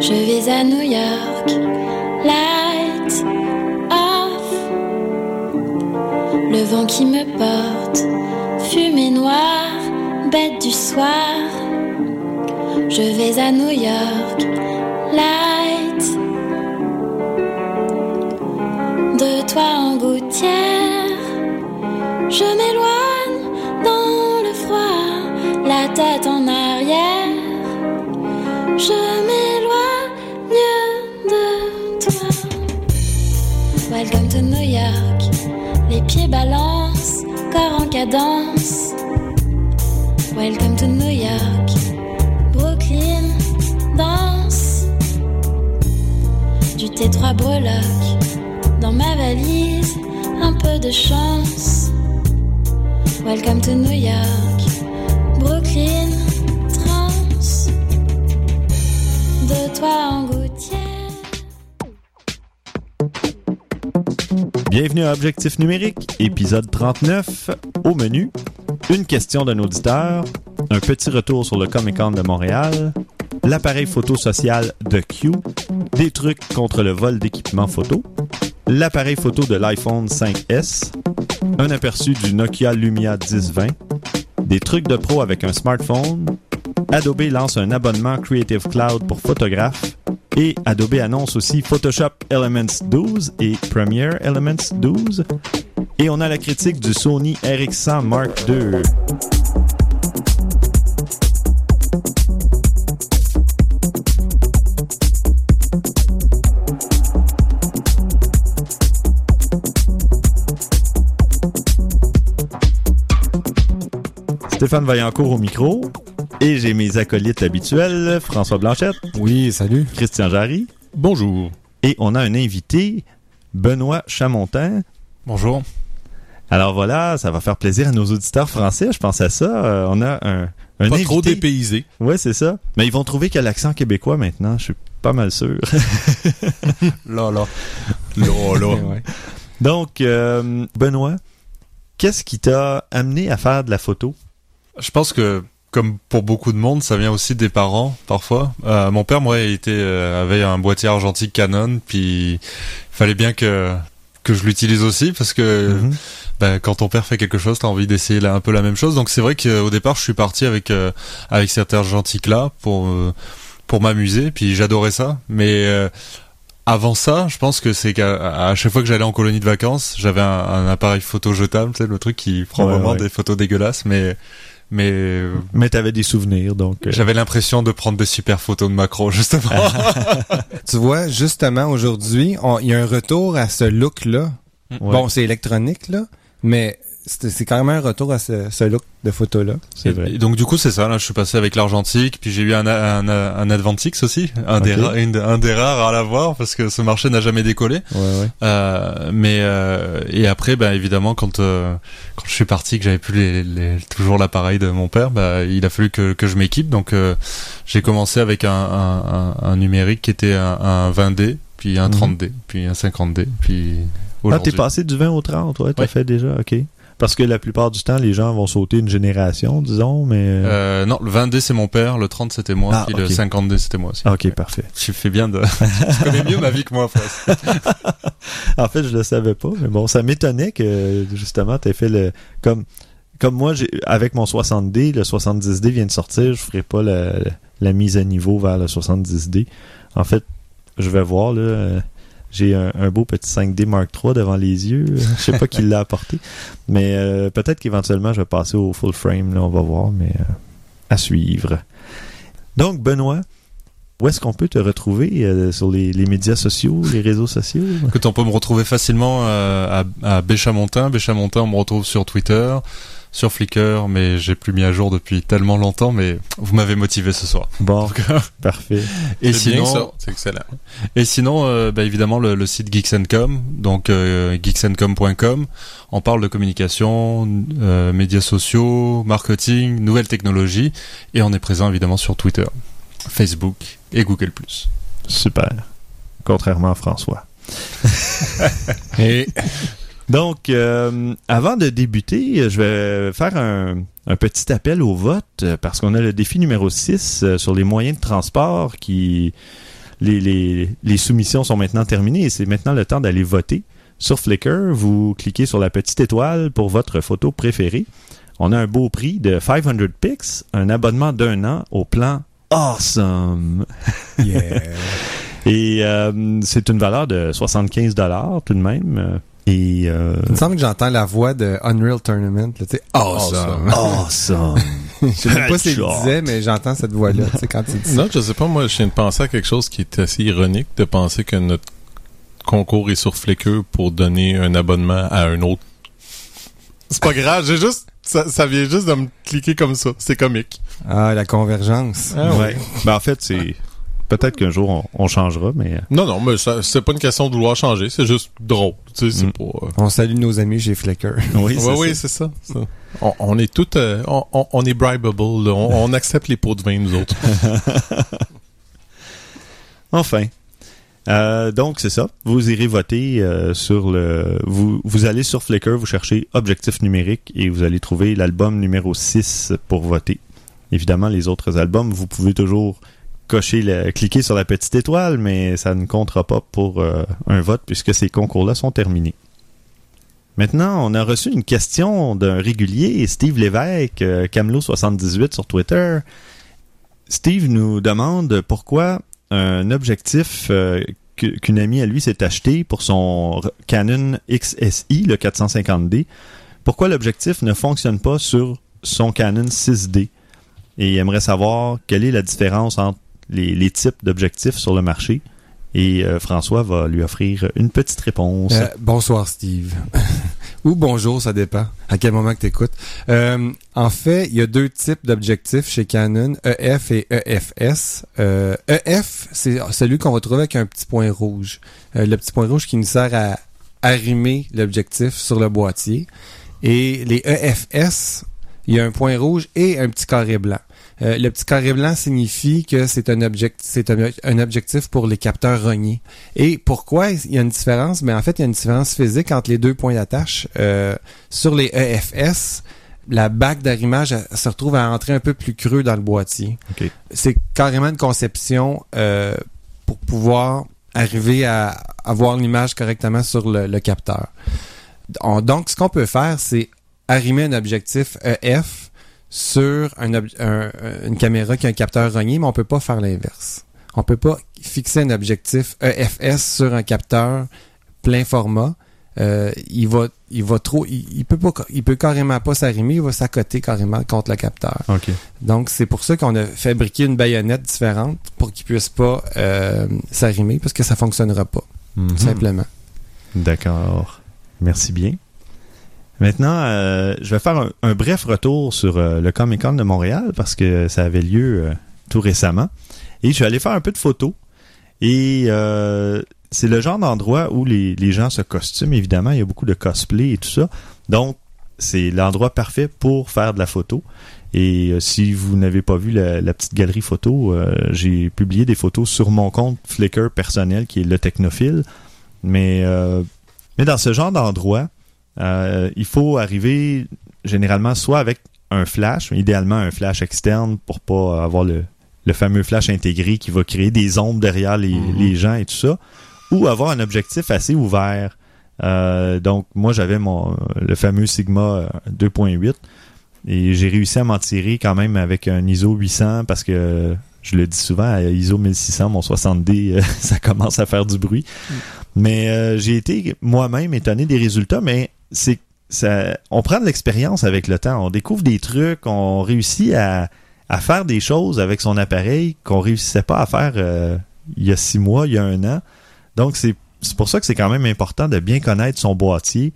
Je vais à New York, light off. Le vent qui me porte, fumée noire, bête du soir. Je vais à New York, light. De toi en gouttière, je m'éloigne dans le froid, la tête en. Je m'éloigne de toi. Welcome to New York. Les pieds balancent, corps en cadence. Welcome to New York. Brooklyn danse. Du T3 breloque. Dans ma valise, un peu de chance. Welcome to New York. Bienvenue à Objectif numérique, épisode 39. Au menu, une question d'un auditeur, un petit retour sur le Comic Con de Montréal, l'appareil photo social de Q, des trucs contre le vol d'équipements photo, l'appareil photo de l'iPhone 5S, un aperçu du Nokia Lumia 1020, des trucs de pro avec un smartphone, Adobe lance un abonnement Creative Cloud pour photographes et Adobe annonce aussi Photoshop Elements 12 et Premiere Elements 12. Et on a la critique du Sony RX100 Mark II. Stéphane Vaillancourt au micro. Et j'ai mes acolytes habituels, François Blanchette, Oui, salut. Christian Jarry. Bonjour. Et on a un invité, Benoît Chamontin. Bonjour. Alors voilà, ça va faire plaisir à nos auditeurs français, je pense à ça. Euh, on a un, un Pas invité. trop dépaysé. Ouais, c'est ça. Mais ils vont trouver qu'il y a l'accent québécois maintenant, je suis pas mal sûr. Là, là. Là, là. Ouais. Donc, euh, Benoît, qu'est-ce qui t'a amené à faire de la photo? Je pense que comme pour beaucoup de monde, ça vient aussi des parents parfois. Euh, mon père, moi, il était euh, avait un boîtier argentique Canon, puis il fallait bien que que je l'utilise aussi parce que Mhm. ben, quand ton père fait quelque chose, t'as envie d'essayer là, un peu la même chose. Donc c'est vrai qu'au départ, je suis parti avec euh, avec cet argentique là pour euh, pour m'amuser, puis j'adorais ça. Mais avant ça, je pense que c'est qu'à chaque fois que j'allais en colonie de vacances, j'avais un, un appareil photo jetable, tu sais, le truc qui prend Ouais, vraiment ouais. des photos dégueulasses, mais mais Mais t'avais des souvenirs, donc... euh, j'avais l'impression de prendre des super photos de macro, justement. Tu vois, justement, aujourd'hui, on- il y a un retour à ce look-là. ouais, Bon, c'est électronique, là, mais c'est c'est quand même un retour à ce, ce look de photo-là. c'est vrai. Et donc du coup c'est ça, là je suis passé avec l'argentique, puis j'ai eu un, un, un Advantix aussi, un, des ra- une- un des rares à l'avoir parce que ce marché n'a jamais décollé. Ouais, ouais. Euh, mais euh, et après, bah évidemment quand euh, quand je suis parti, que j'avais plus les, les- toujours l'appareil de mon père, bah il a fallu que, que je m'équipe. Donc euh, j'ai commencé avec un, un, un, un numérique qui était un, un 20D, puis un Mhm. 30D, puis un 50D, puis Ah, t'es passé du 20 au 30, ouais, t'as Ouais. fait déjà, ok. Parce que la plupart du temps, les gens vont sauter une génération, disons, mais... Euh, non, le 20D c'est mon père, le 30 c'était moi, Ah, puis le 50D c'était moi aussi. Ah, ok, parfait. Tu fais bien de. tu connais mieux ma vie que moi. En fait, je le savais pas, mais bon, ça m'étonnait que justement t'aies fait le comme comme moi j'ai avec mon 60D, le 70D vient de sortir, je ferai pas la, la mise à niveau vers le 70D. En fait, je vais voir là, euh, j'ai un, beau petit 5D Mark III devant les yeux. Je sais pas qui l'a apporté, mais euh, peut-être qu'éventuellement je vais passer au full frame. Là, on va voir, mais euh, à suivre. Donc Benoît, où est-ce qu'on peut te retrouver euh, sur les, médias sociaux, les réseaux sociaux? Écoute, on peut me retrouver facilement à, à Béchamontin. Béchamontin, on me retrouve sur Twitter, sur Flickr, mais j'ai plus mis à jour depuis tellement longtemps, mais vous m'avez motivé ce soir. Bon, parfait. Et sinon, c'est excellent. et sinon, euh, bah, évidemment, le, le site Geeks&Com, donc euh, geeksandcom.com, on parle de communication, euh, médias sociaux, marketing, nouvelles technologies, et on est présent évidemment sur Twitter, Facebook et Google+. Super. Contrairement à François. Et Donc, euh, avant de débuter, je vais faire un, un petit appel au vote euh, parce qu'on a le défi numéro 6 euh, sur les moyens de transport qui... les, les, les soumissions sont maintenant terminées et c'est maintenant le temps d'aller voter. Sur Flickr, vous cliquez sur la petite étoile pour votre photo préférée. On a un beau prix de 500 pics, un abonnement d'un an au plan Awesome. Yeah. Et euh, c'est une valeur de 75 dollars tout de même. Et euh, Il me semble que j'entends la voix de Unreal Tournament. là, awesome. awesome. Je sais même pas ce qu'il Headshot. disait, mais j'entends cette voix-là, quand il dit. Non, je sais pas, moi, je viens de penser à quelque chose qui est assez ironique de penser que notre concours est sur Flickr pour donner un abonnement à un autre. C'est pas grave, j'ai juste, ça, ça vient juste de me cliquer comme ça. C'est comique. Ah, la convergence. ouais. Ben, en fait, c'est peut-être qu'un jour on, on changera, mais Non, non, mais ça, c'est pas une question de vouloir changer, c'est juste drôle. Tu sais, c'est Mm. pas. euh, On salue nos amis chez Flickr. oui, Ouais, oui, c'est ça. ça. On, on est tout, euh, on, on- on est bribable, là. On, on accepte les pots de vin, nous autres. Enfin. Euh, donc c'est ça. Vous irez voter euh, sur le. Vous, vous allez sur Flickr, vous cherchez objectif numérique et vous allez trouver l'album numéro 6 pour voter. Évidemment, les autres albums, vous pouvez toujours cocher le, cliquer sur la petite étoile, mais ça ne comptera pas pour euh, un vote puisque ces concours-là sont terminés. Maintenant, on a reçu une question d'un régulier, Steve Lévesque, euh, Camelot78 sur Twitter. Steve nous demande pourquoi un objectif euh, qu'une amie à lui s'est acheté pour son Canon XSI, le 450D. Pourquoi l'objectif ne fonctionne pas sur son Canon 6D? Et il aimerait savoir quelle est la différence entre les, types d'objectifs sur le marché. Et euh, François va lui offrir une petite réponse. Euh, bonsoir Steve. Ou bonjour, ça dépend à quel moment que tu écoutes. en fait, il y a deux types d'objectifs chez Canon, EF et EFS. Euh, EF, c'est celui qu'on va trouver avec un petit point rouge. Euh, le petit point rouge qui nous sert à arrimer l'objectif sur le boîtier. Et les EFS, il y a un point rouge et un petit carré blanc. Euh, le petit carré blanc signifie que c'est un, object, c'est un, un objectif pour les capteurs rognés. Et pourquoi il y a une différence? Mais en fait, il y a une différence physique entre les deux points d'attache. Euh, sur les EFS, la bague d'arrimage se retrouve à entrer un peu plus creux dans le boîtier. C'est carrément une conception euh, pour pouvoir arriver à avoir l'image correctement sur le, le capteur. On- donc, ce qu'on peut faire, c'est arrimer un objectif EF sur un ob- un- une caméra qui a un capteur rogné, mais on peut pas faire l'inverse. On peut pas fixer un objectif EFS sur un capteur plein format. Euh, il va, il va trop, il, il peut pas, il peut carrément pas s'arrimer, il va s'accoter carrément contre le capteur. OK. Donc c'est pour ça qu'on a fabriqué une baïonnette différente pour qu'il puisse pas euh, s'arrimer parce que ça fonctionnera pas, Mhm. tout simplement. D'accord. Merci bien. Maintenant, euh, je vais faire un, un bref retour sur euh, le Comic Con de Montréal parce que ça avait lieu euh, tout récemment. Et je suis allé faire un peu de photos. Et euh, c'est le genre d'endroit où les, les gens se costument, évidemment. Il y a beaucoup de cosplay et tout ça. Donc, c'est l'endroit parfait pour faire de la photo. Et euh, si vous n'avez pas vu la, la petite galerie photo, euh, j'ai publié des photos sur mon compte Flickr personnel qui est le Technophile. Mais, mais dans ce genre d'endroit, euh, il faut arriver généralement soit avec un flash, idéalement un flash externe pour pas avoir le, le fameux flash intégré qui va créer des ombres derrière les, Mhm. les gens et tout ça, ou avoir un objectif assez ouvert. Euh, donc moi j'avais mon le fameux Sigma euh, 2.8 et j'ai réussi à m'en tirer quand même avec un ISO 800 parce que je le dis souvent à ISO 1600 mon 60D euh, ça commence à faire du bruit. Mais euh, j'ai été moi-même étonné des résultats mais c'est on prend de l'expérience avec le temps, on découvre des trucs, on réussit à faire des choses avec son appareil qu'on réussissait pas à faire euh, il y a six mois, il y a un an. Donc c'est pour ça que c'est quand même important de bien connaître son boîtier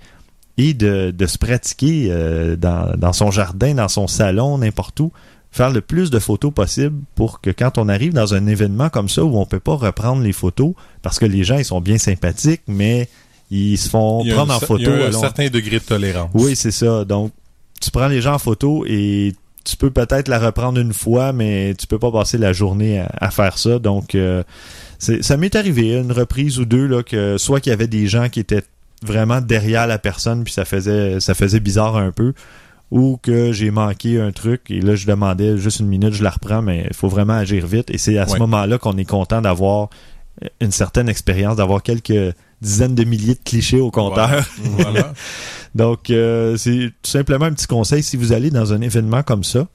et de, de se pratiquer euh, dans, son jardin, dans son salon, n'importe où, faire le plus de photos possible pour que quand on arrive dans un événement comme ça où on peut pas reprendre les photos parce que les gens ils sont bien sympathiques, mais ils se font Il prendre en photo. il y a un certain degré de tolérance. oui, c'est ça. Donc, tu prends les gens en photo et tu peux peut-être la reprendre une fois, mais tu peux pas passer la journée à, à faire ça. Donc, euh, ça m'est arrivé une reprise ou deux là que soit qu'il y avait des gens qui étaient vraiment derrière la personne puis ça faisait ça faisait bizarre un peu ou que j'ai manqué un truc et là je demandais juste une minute, je la reprends, mais il faut vraiment agir vite. Et c'est à ce moment-là qu'on est content d'avoir une certaine expérience, d'avoir quelques dizaines de milliers de clichés au compteur. Voilà. Donc, euh, c'est tout simplement un petit conseil. Si vous allez dans un événement comme ça,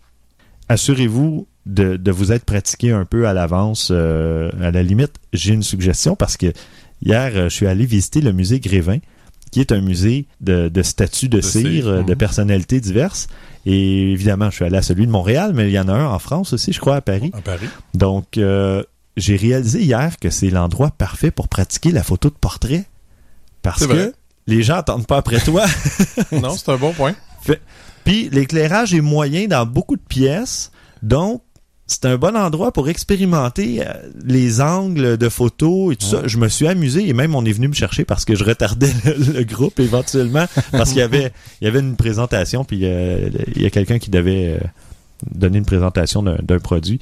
assurez-vous de, de vous être pratiqué un peu à l'avance. Euh, à la limite, j'ai une suggestion parce que hier, euh, je suis allé visiter le musée Grévin, qui est un musée de, de statues de, De cire, cire, euh, de mhm. personnalités diverses. Et évidemment, je suis allé à celui de Montréal, mais il y en a un en France aussi, je crois, à Paris. À Paris. Donc, euh, j'ai réalisé hier que c'est l'endroit parfait pour pratiquer la photo de portrait. Parce que les gens n'attendent pas après toi. Non, c'est un bon point. Puis l'éclairage est moyen dans beaucoup de pièces. Donc, c'est un bon endroit pour expérimenter euh, les angles de photos et tout ça. Je me suis amusé et même on est venu me chercher parce que je retardais le, le groupe éventuellement parce qu'il y avait il y avait une présentation puis euh, il y a quelqu'un qui devait euh, donner une présentation d'un d'un produit.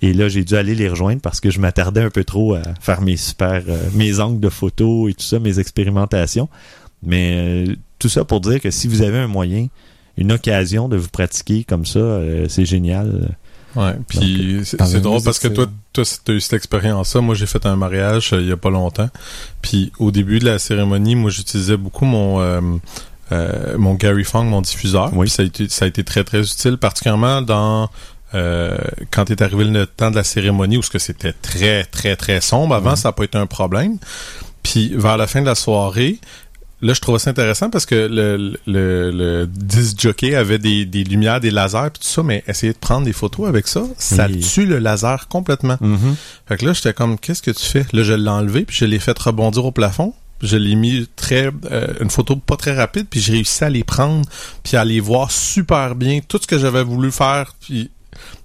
Et là, j'ai dû aller les rejoindre parce que je m'attardais un peu trop à faire mes super euh, mes angles de photos et tout ça, mes expérimentations. Mais euh, tout ça pour dire que si vous avez un moyen, une occasion de vous pratiquer comme ça, euh, c'est génial. Ouais, puis c'est dans c'est drôle parce que toi, toi, tu as eu cette expérience-là. Moi, j'ai fait un mariage euh, il y a pas longtemps. Puis au début de la cérémonie, moi, j'utilisais beaucoup mon euh, euh, mon Gary Fong, mon diffuseur. Oui. Puis ça a été ça a été très très utile, particulièrement dans euh, quand est arrivé le temps de la cérémonie où ce que c'était très très très sombre. Avant, ça n'a pas été un problème. Puis vers la fin de la soirée, Là, je trouvais ça intéressant parce que le, le, le disc jockey avait des, des lumières, des lasers puis tout ça, mais essayer de prendre des photos avec ça, ça Oui. tue le laser complètement. Mhm. Fait que là, j'étais comme, qu'est-ce que tu fais? Là, je l'ai enlevé, puis je l'ai fait rebondir au plafond. Je l'ai mis très euh, une photo pas très rapide, puis j'ai réussi à les prendre, puis à les voir super bien, tout ce que j'avais voulu faire, puis...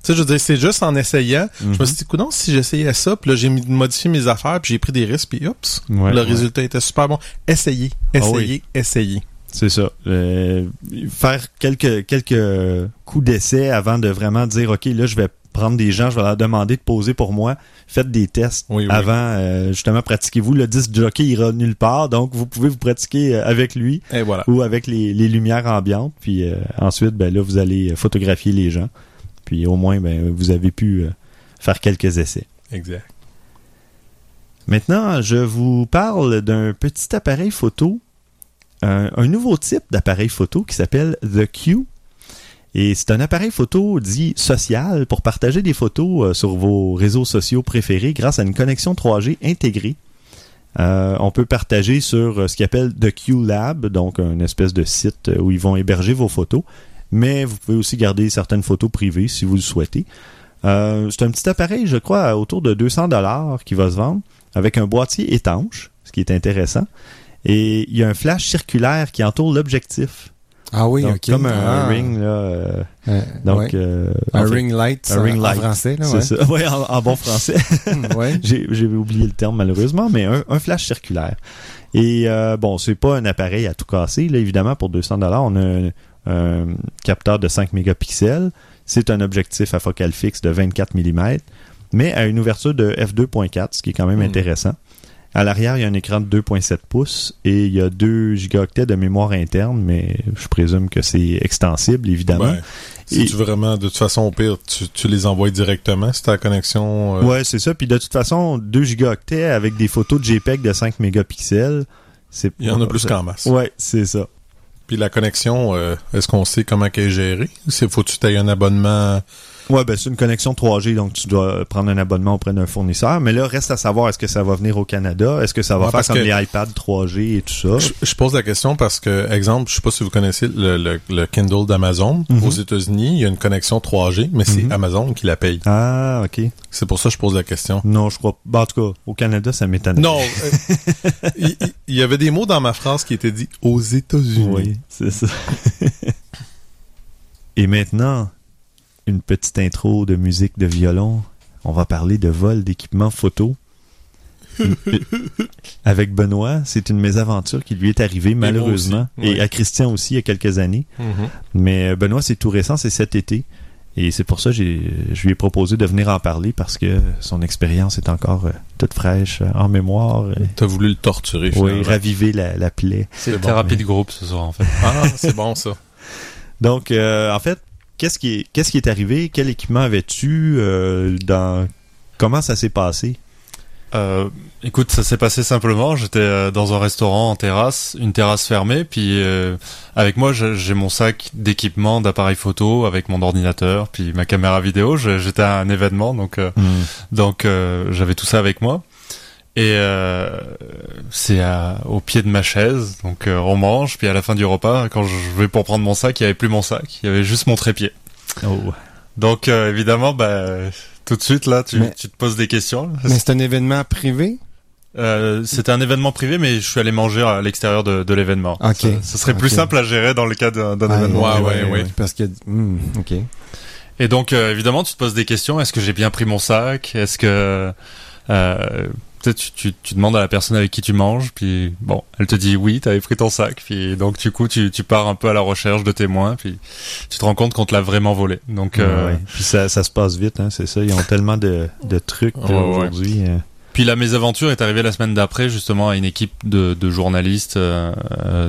Sais, je veux dire, c'est juste en essayant. Je Mhm. me suis dit, coudonc, si j'essayais ça, puis là, j'ai modifié mes affaires, puis j'ai pris des risques, puis oups, Ouais, le ouais. résultat était super bon. Essayez, Ah essayez, oui. essayez. C'est ça. Euh, faire quelques, quelques coups d'essai avant de vraiment dire, OK, là, je vais prendre des gens, je vais leur demander de poser pour moi. Faites des tests Oui, oui. avant, euh, justement, pratiquez-vous. Le disque jockey ira nulle part, donc vous pouvez vous pratiquer euh, avec lui Et voilà. ou avec les, les lumières ambiantes. Puis euh, ensuite, ben là, vous allez photographier les gens. Puis au moins, ben, vous avez pu euh, faire quelques essais. Exact. Maintenant, je vous parle d'un petit appareil photo, un, un nouveau type d'appareil photo qui s'appelle The Q. Et c'est un appareil photo dit social pour partager des photos euh, sur vos réseaux sociaux préférés grâce à une connexion 3G intégrée. Euh, on peut partager sur ce qu'ils appelle The Q Lab, donc une espèce de site où ils vont héberger vos photos. Mais vous pouvez aussi garder certaines photos privées si vous le souhaitez. Euh, c'est un petit appareil, je crois, à autour de 200 dollars qui va se vendre avec un boîtier étanche, ce qui est intéressant. Et il y a un flash circulaire qui entoure l'objectif. Ah oui, Donc, ok. Comme un, Ah. ring, là. euh, Euh, donc, ouais. euh, un en fait, ring light, un en- ring en light. français, là, c'est ouais. ça. Ouais, en, en bon français. ouais. J'ai oublié le terme malheureusement, mais un, un flash circulaire. Et bon, c'est pas un appareil à tout casser, là, évidemment, pour 200 dollars, on a un, capteur de 5 mégapixels. C'est un objectif à focale fixe de 24 mm, mais à une ouverture de f2.4, ce qui est quand même Hmm. intéressant. À l'arrière, il y a un écran de 2.7 pouces et il y a 2 gigaoctets de mémoire interne, mais je présume que c'est extensible, évidemment. Ben, si Et- tu veux vraiment, de toute façon, au pire, tu, tu les envoies directement si ta connexion. euh, Ouais, c'est ça. Puis de toute façon, 2 gigaoctets avec des photos de JPEG de 5 mégapixels, c'est Il y en a plus qu'en masse. Ouais, c'est ça. La connexion, euh, est-ce qu'on sait comment qu'elle est gérée? Faut-tu tailler un abonnement? Ouais, ben c'est une connexion 3G, donc tu dois prendre un abonnement auprès d'un fournisseur. Mais là, reste à savoir, est-ce que ça va venir au Canada? Est-ce que ça va Ouais, faire comme les iPads 3G et tout ça? Je, je pose la question parce que, exemple, je sais pas si vous connaissez le, le- le Kindle d'Amazon. Mhm. Aux États-Unis, il y a une connexion 3G, mais c'est Mhm. Amazon qui la paye. Ah, ok. C'est pour ça que je pose la question. Non, je crois pas. En tout cas, au Canada, ça m'étonne. Non, euh, il, il y avait des mots dans ma phrase qui étaient dits aux États-Unis. Oui, c'est ça. Et maintenant, une petite intro de musique de violon. On va parler de vol d'équipement photo. Avec Benoît, c'est une mésaventure qui lui est arrivée malheureusement. aussi, Et oui. à Christian aussi il y a quelques années. Mhm. Mais euh, Benoît, c'est tout récent, c'est cet été. Et c'est pour ça que je lui ai proposé de venir en parler parce que son expérience est encore euh, toute fraîche euh, en mémoire. euh, T'as voulu le torturer, oui, finalement. raviver la, la plaie. C'est bon, thérapie mais- de groupe ce soir en fait. Ah, c'est bon ça. Donc, euh, en fait, qu'est-ce qui est, qu'est-ce qui est arrivé? Quel équipement avais-tu? euh, dans Comment ça s'est passé? Euh, écoute, ça s'est passé simplement. J'étais euh, dans un restaurant en terrasse, une terrasse fermée, puis euh, avec moi j'ai mon sac d'équipement, d'appareils photo, avec mon ordinateur, puis ma caméra vidéo. J'étais à un événement, donc euh, donc j'avais tout ça avec moi. Et euh, c'est au pied de ma chaise, donc euh, on mange, puis à la fin du repas, quand je vais pour prendre mon sac, il y avait plus mon sac, il y avait juste mon trépied. Oh. Donc euh, évidemment, bah tout de suite là, tu, Mais- tu te poses des questions. Mais c'est un événement privé? Euh, c'était un événement privé, mais je suis allé manger à l'extérieur de, de l'événement. Ok. Ça, ça serait plus simple à gérer dans le cas d'un Ah, événement. Ouais, ouais, ouais. Parce que, hmm, ok. Et donc, euh, évidemment, tu te poses des questions. Est-ce que j'ai bien pris mon sac? Est-ce que euh, peut-être tu, tu, tu demandes à la personne avec qui tu manges, puis bon, elle te dit oui, t'avais pris ton sac, puis donc du coup, tu, tu pars un peu à la recherche de témoins, puis tu te rends compte qu'on te l'a vraiment volé. Donc, euh, Ouais. Puis ça, ça se passe vite, hein, c'est ça. Ils ont tellement de, de trucs Ouais, aujourd'hui. euh. Puis la mésaventure est arrivée la semaine d'après justement à une équipe de, de journalistes euh,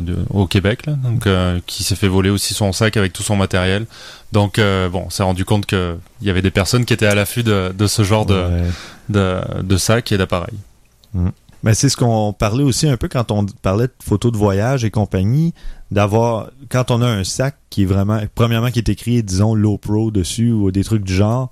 de- au Québec, là, donc euh, qui s'est fait voler aussi son sac avec tout son matériel. Donc euh, bon, on s'est rendu compte que il y avait des personnes qui étaient à l'affût de, de ce genre de, Ouais. de, de sacs et d'appareils. Mais c'est ce qu'on parlait aussi un peu quand on parlait de photos de voyage et compagnie, d'avoir quand on a un sac qui est vraiment premièrement qui est écrit disons low pro dessus ou des trucs du genre,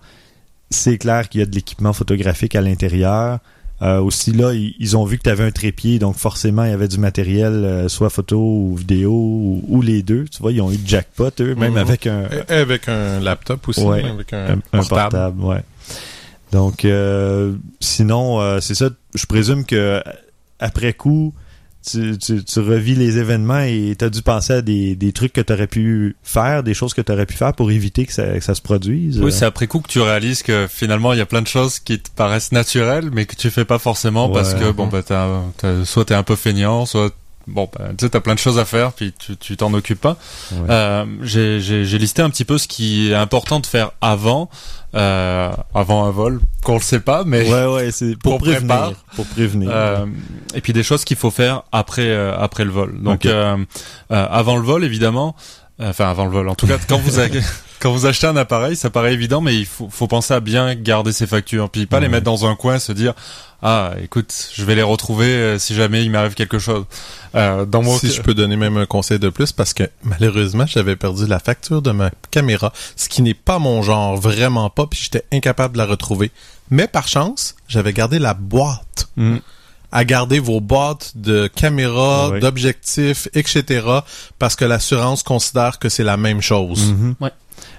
c'est clair qu'il y a de l'équipement photographique à l'intérieur. Euh, aussi là, ils, ils ont vu que tu avais un trépied, donc forcément il y avait du matériel, euh, soit photo ou vidéo ou, ou les deux. Tu vois, ils ont eu jackpot eux, même Mhm. avec un, Et Avec un laptop aussi, Ouais. avec un, un, un portable. portable, ouais. Donc, euh, sinon, euh, c'est ça. Je présume que après coup, tu, tu, tu revis les événements et tu as dû penser à des, des trucs que tu aurais pu faire, des choses que tu aurais pu faire pour éviter que ça, que ça se produise. Oui, c'est après coup que tu réalises que finalement il y a plein de choses qui te paraissent naturelles, mais que tu fais pas forcément parce que bon bah t'as, t'as- soit t'es un peu feignant, soit bon bah, tu sais t'as plein de choses à faire puis tu tu t'en occupes pas. Ouais. Euh, j'ai listé un petit peu ce qui est important de faire avant, euh, avant un vol, qu'on le sait pas, mais Ouais, ouais, c'est pour prévenir. prépare. Pour prévenir. euh, et puis des choses qu'il faut faire après euh, après le vol. Donc Ok. euh, euh, avant le vol évidemment, enfin avant le vol. En tout cas quand vous avez- quand vous achetez un appareil, ça paraît évident, mais il faut, faut penser à bien garder ses factures, puis pas les mettre dans un coin, se dire ah écoute je vais les retrouver euh, si jamais il m'arrive quelque chose. Euh, dans mon Si je peux donner même un conseil de plus, parce que malheureusement, j'avais perdu la facture de ma caméra, ce qui n'est pas mon genre, vraiment pas, puis j'étais incapable de la retrouver. Mais par chance, j'avais gardé la boîte. Mm. À garder vos boîtes de caméras, Ouais. d'objectifs, etc., parce que l'assurance considère que c'est la même chose. Mhm. Ouais.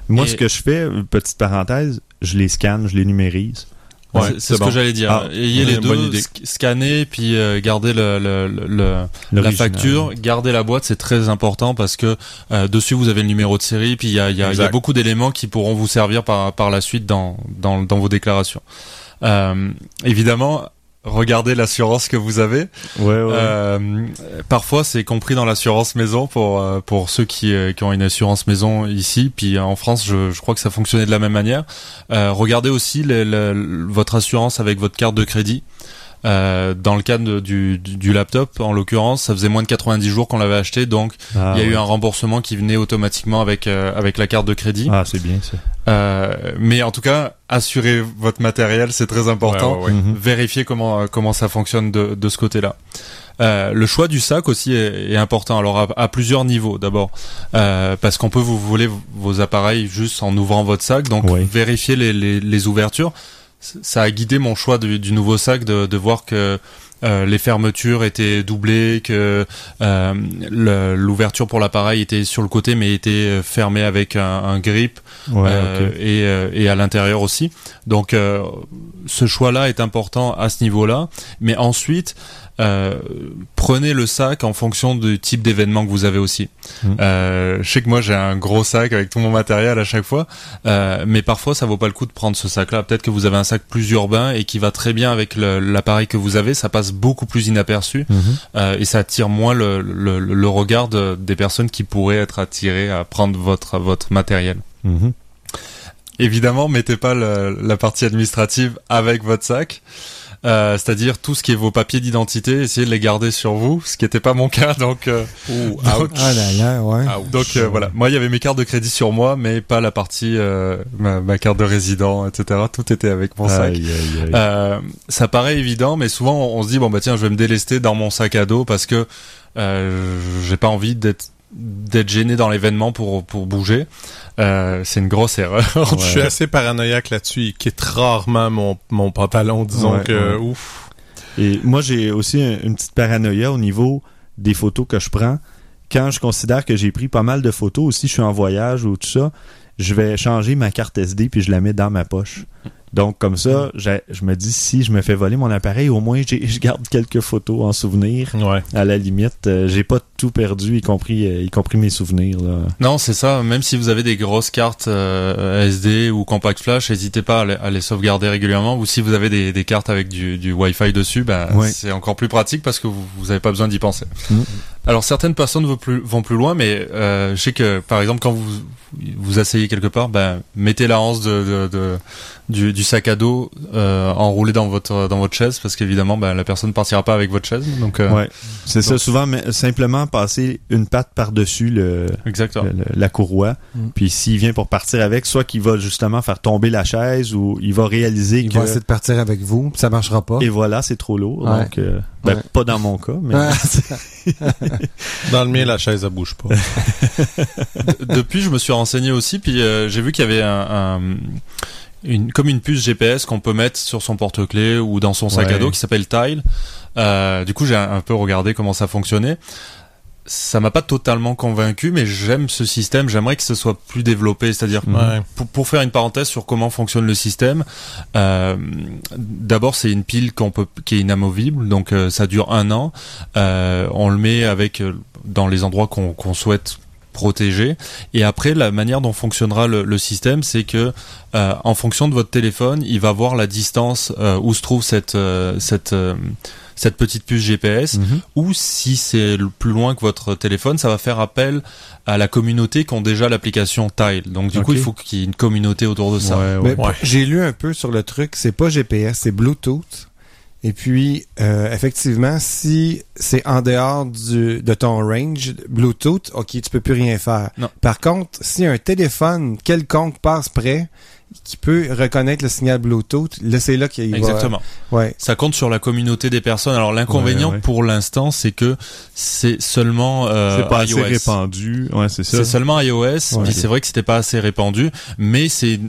Moi, Et- ce que je fais, petite parenthèse, je les scanne, je les numérise. Ouais, c'est c'est ce bon. que j'allais dire. Ah, Ayez les deux, scanner puis euh, garder le, le, le- le- la facture, garder la boîte, c'est très important parce que euh, dessus vous avez le numéro de série, puis il y a, il y, a, il y a beaucoup d'éléments qui pourront vous servir par, par la suite dans, dans, dans vos déclarations. Euh, évidemment, regardez l'assurance que vous avez. Ouais, ouais. Euh, parfois, c'est compris dans l'assurance maison pour euh, pour ceux qui, euh, qui ont une assurance maison ici. Puis en France, je, je crois que ça fonctionnait de la même manière. Euh, regardez aussi votre assurance avec votre carte de crédit. Euh, dans le cas de- du, du, du laptop, en l'occurrence, ça faisait moins de 90 jours qu'on l'avait acheté, donc Ah, il y a eu un remboursement qui venait automatiquement avec euh, avec la carte de crédit. Ah, c'est bien ça. Euh, mais en tout cas, assurez votre matériel, c'est très important Ouais, ouais, ouais. Mhm. vérifier comment euh, comment ça fonctionne de, de ce côté-là. Euh, le choix du sac aussi est, est important. Alors à, à plusieurs niveaux. D'abord, euh, parce qu'on peut vous voler vos appareils juste en ouvrant votre sac. Donc Oui. vérifier les, les, les ouvertures. Ça a guidé mon choix du, du nouveau sac de, de voir que euh, les fermetures étaient doublées, que euh, l'ouverture pour l'appareil était sur le côté mais était euh, fermée avec un, un grip Ouais, euh, ok. et, euh, et à l'intérieur aussi. Donc euh, ce choix-là est important à ce niveau-là. Mais ensuite, euh, prenez le sac en fonction du type d'événement que vous avez aussi. Mm. Euh, je sais que moi j'ai un gros sac avec tout mon matériel à chaque fois, euh, mais parfois ça vaut pas le coup de prendre ce sac-là. Peut-être que vous avez un sac plus urbain et qui va très bien avec l'appareil que vous avez, ça passe beaucoup plus inaperçu Mhm. euh, et ça attire moins le, le, le regard de- des personnes qui pourraient être attirées à prendre votre votre matériel. Mhm. Évidemment, mettez pas le- la partie administrative avec votre sac. Euh, c'est-à-dire tout ce qui est vos papiers d'identité, essayez de les garder sur vous, ce qui n'était pas mon cas. Donc, euh, donc, Ah là là, ouais. donc euh, voilà. Moi, il y avait mes cartes de crédit sur moi, mais pas la partie euh, ma, ma carte de résident, etc. Tout était avec mon sac. Aïe, aïe, aïe. Euh, ça paraît évident, mais souvent on, on se dit bon bah tiens, je vais me délester dans mon sac à dos parce que euh, j'ai pas envie d'être d'être gêné dans l'événement pour pour bouger. Euh, c'est une grosse erreur. Je suis assez paranoïaque là-dessus. Il quitte rarement mon, mon pantalon, disons Ouais, que ouais. ouf. Et moi, j'ai aussi un- une petite paranoïa au niveau des photos que je prends. Quand je considère que j'ai pris pas mal de photos, aussi je suis en voyage ou tout ça, je vais changer ma carte SD puis je la mets dans ma poche. Donc comme ça, je me dis si je me fais voler mon appareil, au moins j'ai- je garde quelques photos en souvenir. Ouais. À la limite, euh, j'ai pas tout perdu, y compris euh, y compris mes souvenirs. Là. Non, c'est ça. Même si vous avez des grosses cartes euh, SD ou compact flash, n'hésitez pas à les, à les sauvegarder régulièrement. Ou si vous avez des, des cartes avec du, du Wi-Fi dessus, Ouais. c'est encore plus pratique parce que vous vous avez pas besoin d'y penser. Mm. Alors certaines personnes vont plus, vont plus loin, mais euh, je sais que par exemple quand vous vous asseyez quelque part, ben mettez la hanse de, de, de- du, du sac à dos euh, enroulé dans votre dans votre chaise parce qu'évidemment ben, la personne partira pas avec votre chaise. Donc euh, Ouais, c'est ça. Souvent, mais simplement passer une patte par-dessus le, exactement. le- le- la courroie. Mm. Puis s'il vient pour partir avec, soit qu'il va justement faire tomber la chaise ou il va réaliser Il que va essayer de partir avec vous, puis ça marchera pas. et voilà, c'est trop lourd. Ouais. Donc, euh, ben, Ouais. pas dans mon cas, mais Dans le mien, la chaise, elle bouge pas. Depuis, je me suis renseigné aussi, puis euh, j'ai vu qu'il y avait un, un- une, comme une puce GPS qu'on peut mettre sur son porte-clés ou dans son sac Ouais. à dos qui s'appelle Tile. Euh, du coup, j'ai un, peu regardé comment ça fonctionnait. Ça m'a pas totalement convaincu, mais j'aime ce système. J'aimerais que ce soit plus développé, c'est-à-dire Ouais. pour, pour faire une parenthèse sur comment fonctionne le système, euh, d'abord c'est une pile qu'on peut, qui est inamovible, donc euh, ça dure un an. On le met avec dans les endroits qu'on qu'on souhaite protéger. Et après, la manière dont fonctionnera le, le système, c'est que euh, en fonction de votre téléphone, il va voir la distance euh, où se trouve cette euh, cette euh, cette petite puce GPS Mhm. ou si c'est plus loin que votre téléphone, ça va faire appel à la communauté qui ont déjà l'application Tile. Donc du coup, il faut qu'il y ait une communauté autour de ça. Ouais, ouais. Ouais. J'ai lu un peu sur le truc, c'est pas GPS, c'est Bluetooth. Et puis, euh, effectivement, si c'est en dehors du, de ton range Bluetooth, ok, tu peux plus rien faire. Non. Par contre, si un téléphone quelconque passe près, qui peut reconnaître le signal Bluetooth, là, c'est là qu'il va... Exactement. Ouais. Ça compte sur la communauté des personnes. Alors l'inconvénient Ouais, ouais. pour l'instant, c'est que c'est seulement euh, c'est pas assez iOS. répandu. Ouais, c'est ça. C'est seulement iOS, Ouais. puis c'est vrai que c'était pas assez répandu, mais c'est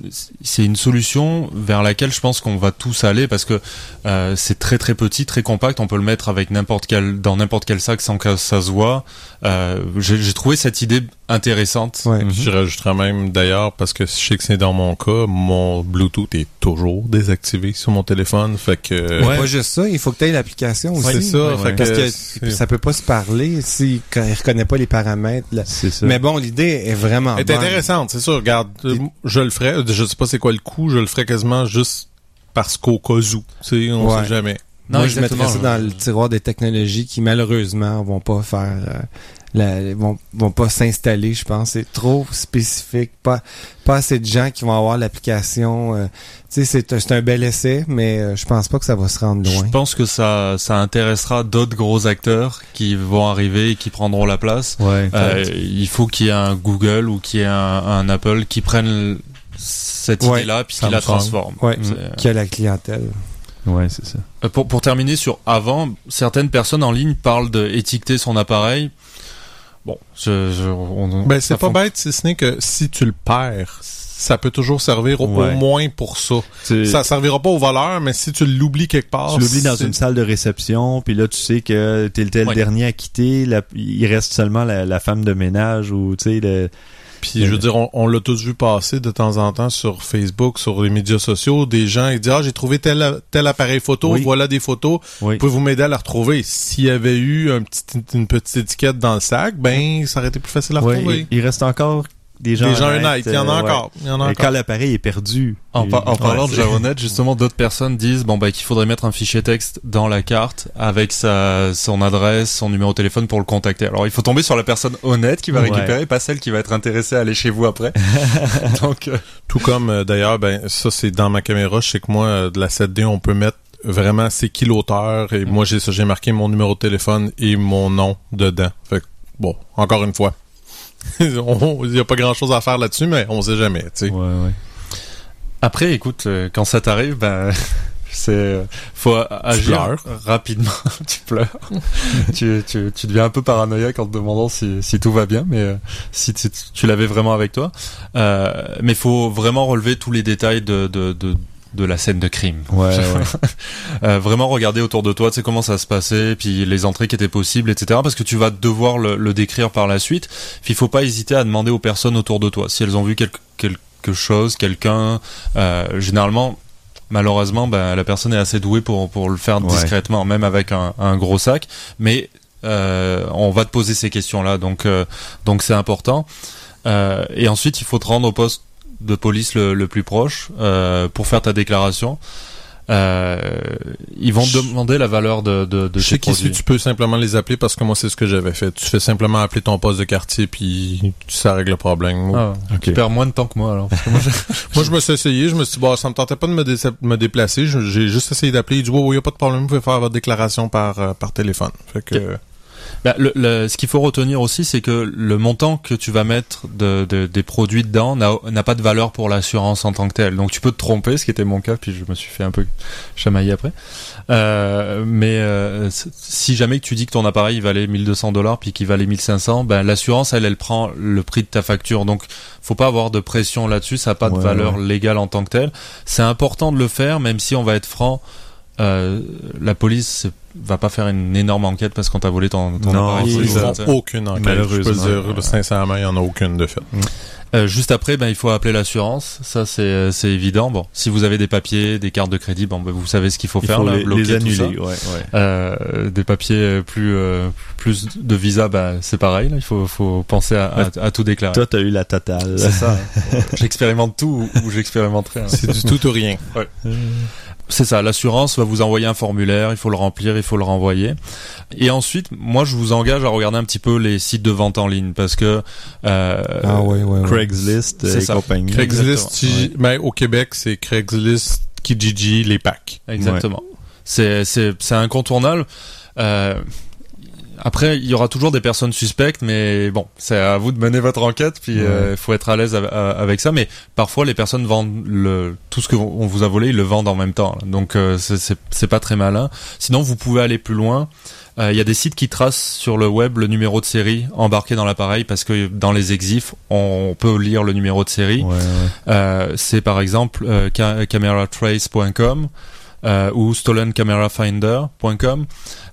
c'est une solution vers laquelle je pense qu'on va tous aller parce que euh, c'est très très petit, très compact, on peut le mettre avec n'importe quel dans n'importe quel sac sans que ça se voit. Euh, J'ai j'ai trouvé cette idée intéressante. Ouais. Mhm. Je rajouterais même d'ailleurs, parce que je sais que c'est dans mon cas, mon Bluetooth est toujours désactivé sur mon téléphone. Fait que. Ouais. Pas juste ça, il faut que tu aies l'application aussi. c'est ça. ouais, fait que Parce que ça peut pas se parler si quand il reconnaît pas les paramètres. là. Ça. Mais bon, l'idée est vraiment est bonne. intéressante, c'est sûr. Regarde, euh, je le ferais. Je sais pas c'est quoi le coût. Je le ferais quasiment juste parce qu'au cas où. Tu sais, on Ouais. sait jamais. Non, Moi, je mettrais ça dans le tiroir des technologies qui, malheureusement, vont pas faire... euh, la- vont, vont pas s'installer, je pense. C'est trop spécifique. Pas, pas assez de gens qui vont avoir l'application. euh, tu sais, c'est un- c'est un bel essai, mais euh, je pense pas que ça va se rendre loin. Je pense que ça ça intéressera d'autres gros acteurs qui vont arriver et qui prendront la place. ouais. Euh, il faut qu'il y ait un Google ou qu'il y ait un, un Apple qui prenne cette Ouais, idée-là puis qui la transforme. Ouais, C'est- qui a la clientèle. ouais, c'est ça. Euh, Pour, pour terminer sur avant, certaines personnes en ligne parlent d'étiqueter son appareil. Bon, je, je, on- Ben, c'est pas bête, si ce n'est que si tu le perds, ça peut toujours servir au, Ouais. au moins pour ça. Tu, Ça servira pas au voleur, mais si tu l'oublies quelque part. tu l'oublies dans une salle de réception, puis là, tu sais que t'es le tel Ouais. dernier à quitter. la- il reste seulement la, la femme de ménage ou, tu sais, le... Puis je veux dire, on, on l'a tous vu passer de temps en temps sur Facebook, sur les médias sociaux, des gens qui disent ah j'ai trouvé tel tel appareil photo, Oui. voilà des photos, Oui. pouvez-vous m'aider à le retrouver? S'il y avait eu un petit, une petite étiquette dans le sac, ben ça aurait été plus facile à Ouais, retrouver. il, il reste encore des gens Des gens honnêtes, honnêtes, il y en a euh, ouais. encore, il y en a Et encore. quand l'appareil est perdu. En, par- en Ouais, parlant de c'est- Javonnet, justement, d'autres personnes disent bon bah qu'il faudrait mettre un fichier texte dans la carte avec sa son adresse, son numéro de téléphone pour le contacter. Alors il faut tomber sur la personne honnête qui va Ouais. récupérer, pas celle qui va être intéressée à aller chez vous après. Donc euh, Tout comme euh, d'ailleurs, ben ça c'est dans ma caméra, je sais que moi euh, de la 7D on peut mettre vraiment c'est qui l'auteur et moi j'ai j'ai marqué mon numéro de téléphone et mon nom dedans. Fait que, bon, encore une fois. Il n'y a pas grand chose à faire là-dessus, mais on sait jamais, tu sais. Ouais, ouais. Après, écoute, euh, quand ça t'arrive, ben, c'est, faut agir rapidement. tu pleures. tu, tu, tu deviens un peu paranoïaque en te demandant si, si tout va bien, mais euh, si tu, tu l'avais vraiment avec toi. Euh, mais faut vraiment relever tous les détails de, de, de, de la scène de crime. Ouais, ouais. Euh, vraiment regarder autour de toi, tu sais comment ça se passait, puis les entrées qui étaient possibles, etc. Parce que tu vas devoir le, le décrire par la suite. Puis il faut pas hésiter à demander aux personnes autour de toi si elles ont vu quelque, quelque chose, quelqu'un. Euh, généralement, malheureusement, ben, la personne est assez douée pour pour le faire Ouais. discrètement, même avec un, un gros sac. Mais euh, on va te poser ces questions-là, donc euh, donc c'est important. Et ensuite, il faut te rendre au poste de police le, le plus proche euh, pour faire ta déclaration. Euh, ils vont te demander la valeur de, de, qu'ici, produits. tu peux simplement les appeler parce que moi, c'est ce que j'avais fait. Tu fais simplement appeler ton poste de quartier puis ça règle le problème. Ah. Tu perds moins de temps que moi alors. Que moi, je- Moi, je me suis essayé. Je me suis dit, bon, ça me tentait pas de me, dé- me déplacer. J'ai juste essayé d'appeler. Il dit, ouais, ouais, y a pas de problème. Vous pouvez faire votre déclaration par, euh, par téléphone. Fait que. Bah, le, le- ce qu'il faut retenir aussi, c'est que le montant que tu vas mettre de, de- des produits dedans n'a pas de valeur pour l'assurance en tant que telle. Donc tu peux te tromper, ce qui était mon cas, puis je me suis fait un peu chamailler après. Euh, mais euh, si jamais que tu dis que ton appareil valait 1200 dollars puis qu'il valait 1500, ben l'assurance elle elle prend le prix de ta facture. Donc faut pas avoir de pression là-dessus, ça n'a pas de Ouais, valeur ouais. légale en tant que telle. C'est important de le faire, même si on va être franc. Euh, la police va pas faire une énorme enquête parce qu'on t'a volé ton, ton Non, appareil. ils sais. aucune enquête. Je peux Malheureusement. dire, sincèrement, il y en a aucune de fait. Euh, juste après, ben, il faut appeler l'assurance. Ça, c'est euh, c'est évident. Bon, si vous avez des papiers, des cartes de crédit, bon, ben, vous savez ce qu'il faut Il faire. faut là, les, bloquer les tout ça. annuler. Ouais, ouais. Euh, des papiers plus euh, plus de visa, bah, c'est pareil. Là. Il faut faut penser à, à, à tout déclarer. Toi, t'as eu la totale. C'est ça. J'expérimente tout ou, ou j'expérimenterai. hein. C'est du tout ou rien. C'est ça, l'assurance va vous envoyer un formulaire, il faut le remplir, il faut le renvoyer. Et ensuite, moi je vous engage à regarder un petit peu les sites de vente en ligne parce que euh, Ah ouais, ouais, ouais. Craigslist C'est et ça. compagnie. Craigslist, J- ben, au Québec, c'est Craigslist, Kijiji, les packs. Exactement. C'est c'est c'est incontournable. Euh, après, il y aura toujours des personnes suspectes, mais bon, c'est à vous de mener votre enquête, puis il Ouais. faut être à l'aise a- avec ça. Mais parfois, les personnes vendent le tout ce qu'on vous a volé, ils le vendent en même temps. Donc, euh, c'est- pas très malin. Sinon, vous pouvez aller plus loin. Euh, Il y a des sites qui tracent sur le web le numéro de série embarqué dans l'appareil parce que dans les exifs, on peut lire le numéro de série. Ouais, ouais. Euh, c'est par exemple euh, ca- cameratrace.com euh, ou stolencamerafinder.com.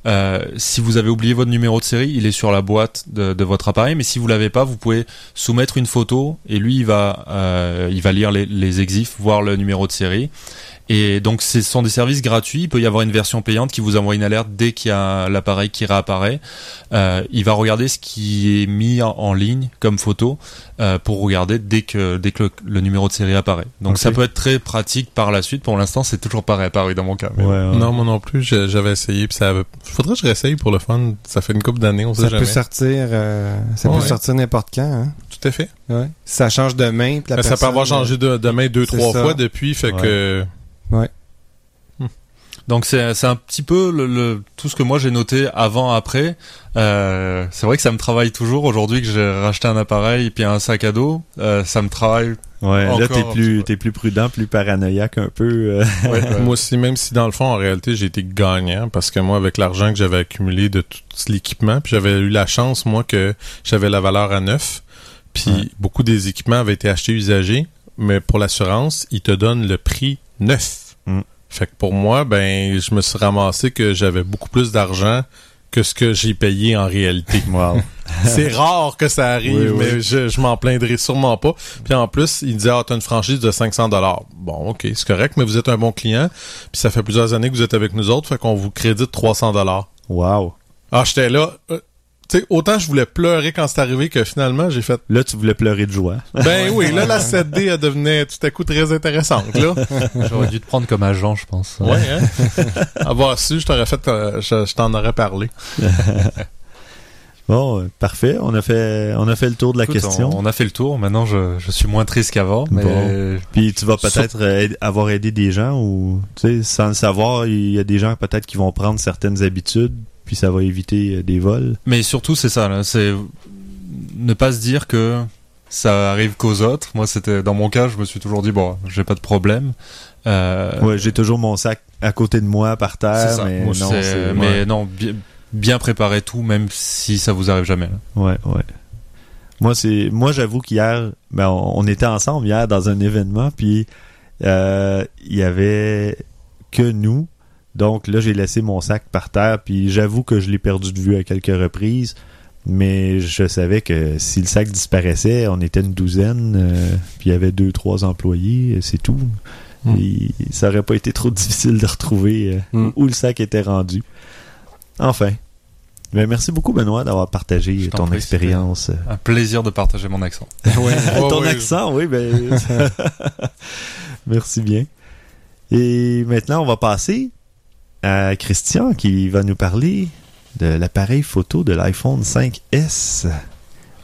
Euh, si vous avez oublié votre numéro de série, il est sur la boîte de, de votre appareil. Mais si vous l'avez pas, vous pouvez soumettre une photo et lui, il va, euh, il va lire les, les exifs, voir le numéro de série. Et donc, ce sont des services gratuits. Il peut y avoir une version payante qui vous envoie une alerte dès qu'il y a l'appareil qui réapparaît. Euh, il va regarder ce qui est mis en, en ligne comme photo euh, pour regarder dès que dès que le, le numéro de série apparaît. Donc ça peut être très pratique par la suite. Pour l'instant, c'est toujours pas réapparu dans mon cas. mais Ouais, ouais. Non, moi non plus, j'avais essayé, puis ça. Faudrait que je réessaye pour le fun. Ça fait une couple d'années, on sait Ça jamais. peut sortir, euh, ça Ouais. peut sortir n'importe quand. Hein? Tout à fait. Ouais. Ça change de main, puis la Mais ça peut avoir changé de, de main deux, trois ça. fois depuis, fait Ouais. que... Donc c'est c'est un petit peu le, le- tout ce que moi j'ai noté avant après. Euh, c'est vrai que ça me travaille toujours aujourd'hui que j'ai racheté un appareil et puis un sac à dos. Euh, ça me travaille. Ouais, là, t'es plus, t'es plus prudent, plus paranoïaque un peu. euh. Moi aussi, même si dans le fond, en réalité, j'ai été gagnant, parce que moi, avec l'argent que j'avais accumulé de tout l'équipement, puis j'avais eu la chance, moi, que j'avais la valeur à neuf, puis Ouais. beaucoup des équipements avaient été achetés usagés, mais pour l'assurance, ils te donnent le prix neuf. Mm. Fait que pour moi, ben, je me suis ramassé que j'avais beaucoup plus d'argent que ce que j'ai payé en réalité. Wow. C'est rare que ça arrive, Oui, oui. mais je, je m'en plaindrai sûrement pas. Puis en plus, il disait, ah, t'as une franchise de 500 dollars. Bon, ok, c'est correct, mais vous êtes un bon client. Puis ça fait plusieurs années que vous êtes avec nous autres, fait qu'on vous crédite 300 dollars. Wow. Ah, j'étais là. euh, sais, autant je voulais pleurer quand c'est arrivé que finalement, j'ai fait, Là, tu voulais pleurer de joie. ben oui, là, la 7D, elle devenait tout à coup très intéressante, là. J'aurais dû te prendre comme agent, je pense. Ouais, hein? Avoir su, je t'aurais fait, euh, je, je t'en aurais parlé. Bon, euh, parfait. On a fait, on a fait le tour de la Écoute, question. On, on a fait le tour. Maintenant, je, je suis moins triste qu'avant. Mais Bon. Puis tu vas peut-être avoir aidé des gens ou, tu sais, sans le savoir, il y a des gens peut-être qui vont prendre certaines habitudes, puis ça va éviter des vols. Mais surtout, c'est ça, c'est ne pas se dire que ça arrive qu'aux autres. Moi, c'était dans mon cas, je me suis toujours dit bon, j'ai pas de problème. Euh, Ouais, j'ai toujours mon sac à côté de moi par terre, ça. mais Moi, non, mais bien, bien préparer tout, même si ça vous arrive jamais. là. Ouais, ouais. Moi, c'est, moi, j'avoue qu'hier, ben, on, on était ensemble hier dans un événement, puis euh, il y avait que nous. Donc là, j'ai laissé mon sac par terre, puis j'avoue que je l'ai perdu de vue à quelques reprises. Mais je savais que si le sac disparaissait, on était une douzaine, euh, puis il y avait deux, trois employés, euh, c'est tout. Hmm. Et ça aurait pas été trop difficile de retrouver euh, Hmm. où le sac était rendu. Enfin. Ben, merci beaucoup, Benoît, d'avoir partagé Je ton expérience. Un plaisir de partager mon accent. Ouais. ton ouais. accent, oui, ben. merci bien. Et maintenant, on va passer à Christian qui va nous parler de l'appareil photo de l'iPhone 5S.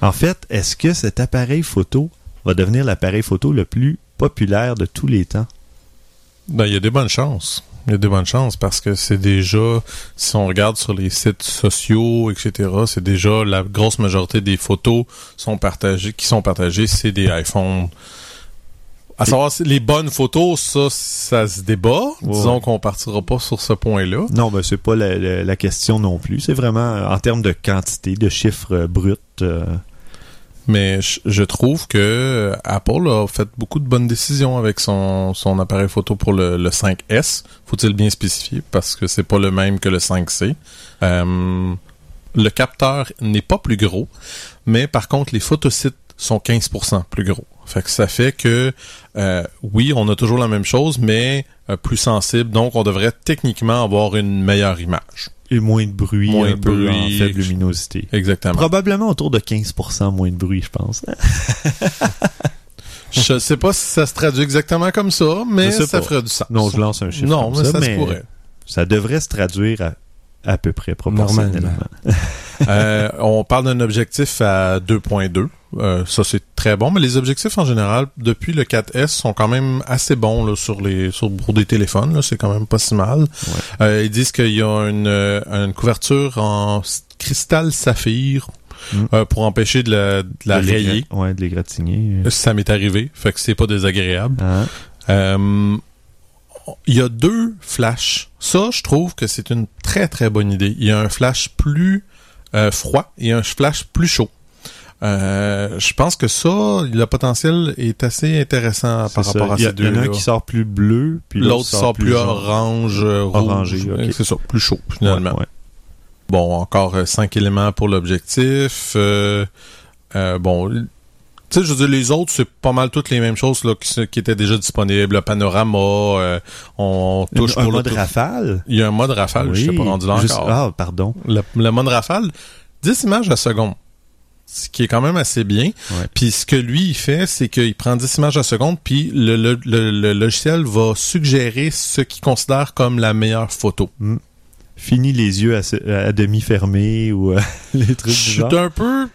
En fait, est-ce que cet appareil photo va devenir l'appareil photo le plus populaire de tous les temps? Ben, il y a des bonnes chances. Il y a des bonnes chances parce que c'est déjà, si on regarde sur les sites sociaux, etc., c'est déjà la grosse majorité des photos sont partagées, qui sont partagées, c'est des iPhones. À savoir, les bonnes photos, ça, ça se débat. Ouais. Disons qu'on partira pas sur ce point-là. Non, ben c'est pas la, la- la question non plus. C'est vraiment en termes de quantité, de chiffres euh, bruts. euh, Mais je, je trouve que euh, Apple a fait beaucoup de bonnes décisions avec son, son appareil photo pour le, le 5S. Faut-il bien spécifier? Parce que c'est pas le même que le 5C. Euh, le capteur n'est pas plus gros, mais par contre les photosites sont 15% plus gros. Fait que ça fait que euh, oui, on a toujours la même chose, mais euh, plus sensible. Donc on devrait techniquement avoir une meilleure image. et moins de bruit, Moins un de peu bruit. en faible luminosité. Exactement. Probablement autour de 15% moins de bruit, je pense. Je sais pas si ça se traduit exactement comme ça, mais ça pas. ferait du sens. Non, je lance un chiffre Non, comme mais ça, ça, mais se pourrait. ça devrait se traduire à, à peu près proportionnellement. Euh, on parle d'un objectif à 2.2. Euh, ça, c'est très bon. Mais les objectifs, en général, depuis le 4S, sont quand même assez bons là, sur les sur, pour des téléphones. C'est quand même pas si mal. Euh, ils disent qu'il y a une, une couverture en cristal saphir Mm. euh, pour empêcher de la, de la De rayer. Ouais, de les gratigner. Ça m'est arrivé, fait que c'est pas désagréable. Hein? Euh, il y a deux flashs. Ça, je trouve que c'est une très très bonne idée. Il y a un flash plus euh, froid et un flash plus chaud. Euh, je pense que ça, le potentiel est assez intéressant par ça. rapport à ces il y en deux. a un qui sort plus bleu, puis L'autre sort plus jaune. orange, euh. Orangé. C'est ça, plus chaud finalement. Ouais, ouais. Bon, encore cinq éléments pour l'objectif. Euh, bon, tu sais, je veux dire, les autres, c'est pas mal toutes les mêmes choses là, qui, qui étaient déjà disponibles. Le panorama, euh, on touche un pour le mode rafale? Il y a un mode rafale, je sais pas rendu là Juste- encore. Ah, pardon. Le, le mode rafale, 10 images à seconde. Ce qui est quand même assez bien. Ouais. Puis ce que lui, il fait, c'est qu'il prend 10 images à seconde, puis le, le- le- le logiciel va suggérer ce qu'il considère comme la meilleure photo. Fini les yeux à, demi fermés ou euh, les trucs Je suis un peu...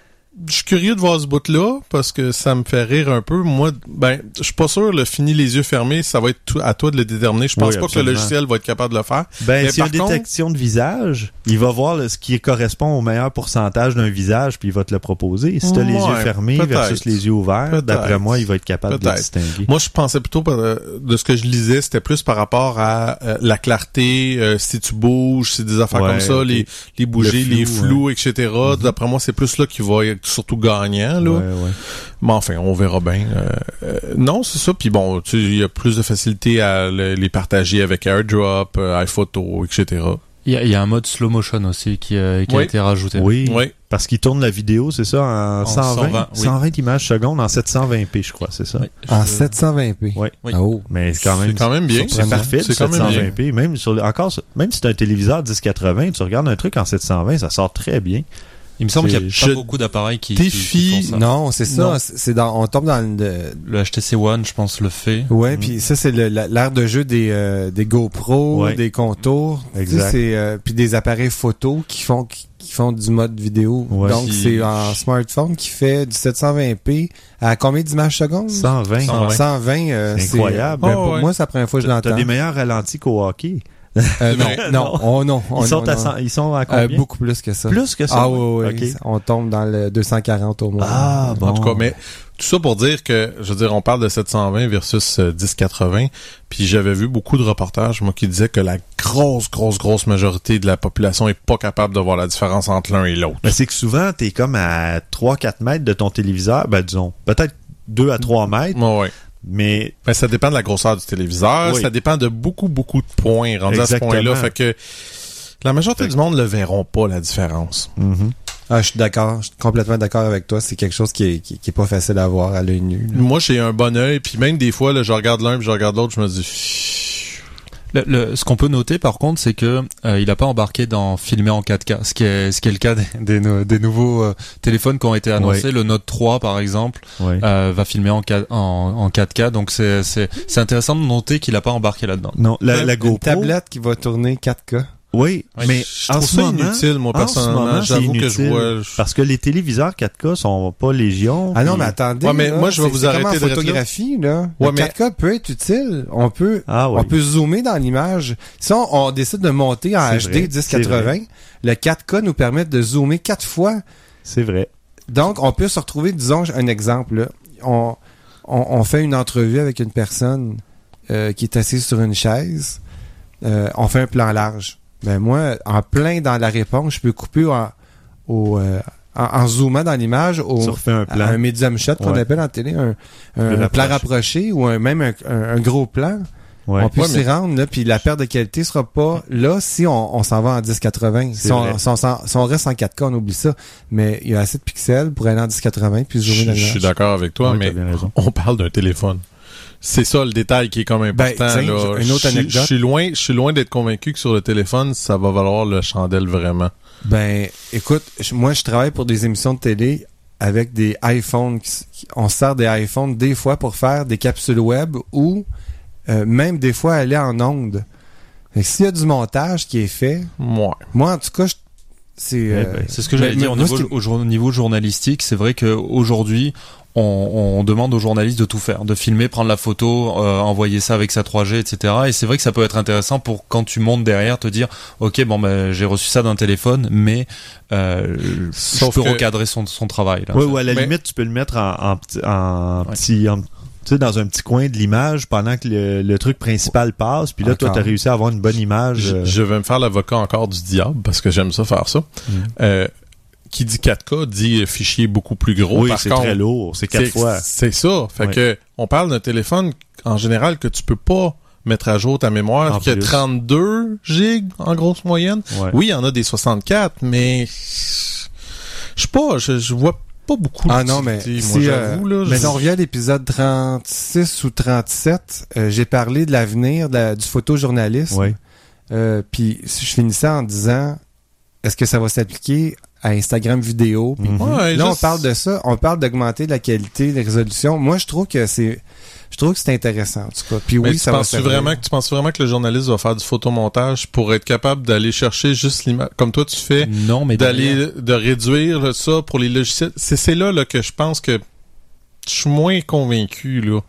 Je suis curieux de voir ce bout-là, parce que ça me fait rire un peu. Moi, ben, je suis pas sûr, le fini les yeux fermés, ça va être tout- à toi de le déterminer. Je pense Oui, pas que le logiciel va être capable de le faire. Ben, s'il y a une par contre- détection de visage, il va voir le- ce qui correspond au meilleur pourcentage d'un visage, puis il va te le proposer. Si t'as les Ouais, yeux fermés versus les yeux ouverts, d'après moi, il va être capable de le distinguer. Moi, je pensais plutôt euh, de ce que je lisais, c'était plus par rapport à euh, la clarté, euh, si tu bouges, si des affaires Ouais, comme ça, les, les bougies, Le les flou, flous, etc. D'après moi, c'est plus là qui va être surtout gagnant. Là. Ouais, ouais. Mais enfin, on verra bien. Euh, euh, non, c'est ça. Puis bon, tu il y a plus de facilité à le- les partager avec AirDrop, euh, iPhoto, etc. Il y, a, il y a un mode slow motion aussi qui, euh, qui Oui. a été rajouté. Oui, Oui. parce qu'il tourne la vidéo, c'est ça, en, En 120, 120, oui. 120 images secondes en 720p, je crois, c'est ça? Oui, En je- 720p. Ouais. Oui. Oh. Mais c'est quand même, C'est quand même bien. c'est parfait, C'est quand même bien. 720p. Même sur encore, même si c'est un téléviseur 1080, tu regardes un truc en 720, ça sort très bien. Il me semble qu'il n'y a pas beaucoup d'appareils qui, qui, qui défie- font ça. Non, c'est ça. C'est dans, on tombe dans le, Le HTC One, je pense, le fait. Ouais, Mhm. puis ça c'est l'ère de jeu des euh, des GoPro, Ouais. des contours, Tu sais, Exact. c'est euh, puis des appareils photo qui font qui, qui font du mode vidéo. Ouais. Donc, c'est un smartphone qui fait du 720p à combien d'images secondes? 120. 120. 120, euh, C'est incroyable. ben, Oh, pour ouais. moi, c'est la première fois que je T'as l'entends. des meilleurs ralentis qu'au hockey. Euh, non, non, Non. oh, non. oh, Ils sont, non, à non. 100 ils sont à Euh, combien? beaucoup plus que ça. Plus que ça. Ah oui, oui, Ok. on tombe dans le 240 au moins. Ah, bon. En tout cas, mais tout ça pour dire que, je veux dire, on parle de 720 versus euh, 1080, puis j'avais vu beaucoup de reportages, moi, qui disaient que la grosse, grosse, grosse majorité de la population est pas capable de voir la différence entre l'un et l'autre. Mais c'est que souvent, t'es comme à 3-4 mètres de ton téléviseur. Ben, disons, peut-être 2 à 3 mètres, ouais. Mais Ben, ça dépend de la grosseur du téléviseur, Oui. ça dépend de beaucoup, beaucoup de points rendus à ce point-là. Fait que la majorité du monde ne verront pas la différence. mhm. Ah, je suis d'accord, je suis complètement d'accord avec toi. C'est quelque chose qui est, qui, qui est pas facile à voir à l'œil nu. là. Moi, j'ai un bon œil, puis même des fois, là, je regarde l'un puis je regarde l'autre, je me dis... Pfff. Le- le- ce qu'on peut noter par contre, c'est que euh, il a pas embarqué dans filmer en 4K, ce qui est ce qui est le cas des, des, nou- des nouveaux euh, téléphones qui ont été annoncés. Le Note 3 par exemple ouais. euh, va filmer en, 4, en, en 4K, donc c'est c'est c'est intéressant de noter qu'il a pas embarqué là-dedans. non, la, la GoPro. tablette qui va tourner 4K. Oui, Ouais, mais je en trouve ce ça moment, inutile, moi, en ce personnellement. J'avoue que je vois... je- Parce que les téléviseurs 4K sont pas légion. Ah non, mais attendez. Ouais, mais là, moi, je vais vous comme arrêter en de photographie, là. Ouais, le mais- 4K peut être utile. On peut, Ah oui. on peut zoomer dans l'image. Si on, on décide de monter en HD vrai, 1080, le 4K nous permet de zoomer quatre fois. C'est vrai. Donc, on peut se retrouver, disons, un exemple. là. On, on, on fait une entrevue avec une personne euh, qui est assise sur une chaise. Euh, on fait un plan large. Ben moi, en plein dans la réponse, je peux couper en, au, euh, en, en zoomant dans l'image au, un à plan. un medium shot qu'on Ouais. appelle en télé, un, un plan rapproché. ou un, même un, un- un gros plan. Ouais. On peut Ouais, s'y mais- rendre, là, puis la perte de qualité sera pas là si on, on s'en va en 1080. C'est Si on, si, on, s'en- si on reste en 4K, on oublie ça. Mais il y a assez de pixels pour aller en 1080 puis zoomer dans Je, je suis d'accord avec toi, Ouais, mais on parle d'un téléphone. C'est ça le détail qui est comme important. Ben, tiens, là. une autre Je suis- anecdote. Je suis loin, je suis loin d'être convaincu que sur le téléphone, ça va valoir le chandelle vraiment. Ben, écoute, moi, je travaille pour des émissions de télé avec des iPhones. on sert des iPhones des fois pour faire des capsules web ou euh, même des fois aller en onde. Fait que S'il y a du montage qui est fait, Moi. moi, en tout cas, je- c'est... euh, ben, C'est ce que j'allais mais dire au niveau, au niveau journalistique. C'est vrai qu'aujourd'hui, on, on demande aux journalistes de tout faire, de filmer, prendre la photo, euh, envoyer ça avec sa 3G, etc. Et c'est vrai que ça peut être intéressant pour quand tu montes derrière te dire, ok, bon, ben j'ai reçu ça d'un téléphone, mais euh, Sauf je peux que- recadrer son, son travail. Là. Ouais, ou à la Mais- limite, tu peux le mettre en, en, petit- en Ouais. petit, en- tu sais, dans un petit coin de l'image pendant que le, le truc principal passe. Puis là, toi, Encore. t'as réussi à avoir une bonne image. Je, euh, je vais me faire l'avocat encore du diable parce que j'aime ça faire ça. Mm. Euh, qui dit 4K dit fichier beaucoup plus gros. oui, c'est très lourd. C'est quatre c'est- fois. C'est ça. Fait que on parle d'un téléphone en général que tu peux pas mettre à jour ta mémoire, En qui a plus. 32 gigs en grosse moyenne. Ouais. Oui, il y en a des 64, mais je sais pas, je, je vois pas beaucoup Ah non, mais si, moi, euh, j'avoue, là. mais on revient à l'épisode 36 ou 37, euh, j'ai parlé de l'avenir la- du photojournalisme. Ouais. Euh, Puis je finissais en disant, est-ce que ça va s'appliquer à Instagram vidéo? Puis Mhm. Ouais, Là, on parle de ça, on parle d'augmenter la qualité, les résolutions. Moi, je trouve que c'est, je trouve que c'est intéressant, en tout cas. Puis Mais oui, tu ça va penses servir. vraiment que tu penses vraiment que le journaliste va faire du photomontage pour être capable d'aller chercher juste l'image comme toi tu fais Non, mais d'aller de réduire ça pour les logiciels? C'est c'est là là que je pense que je suis moins convaincu là.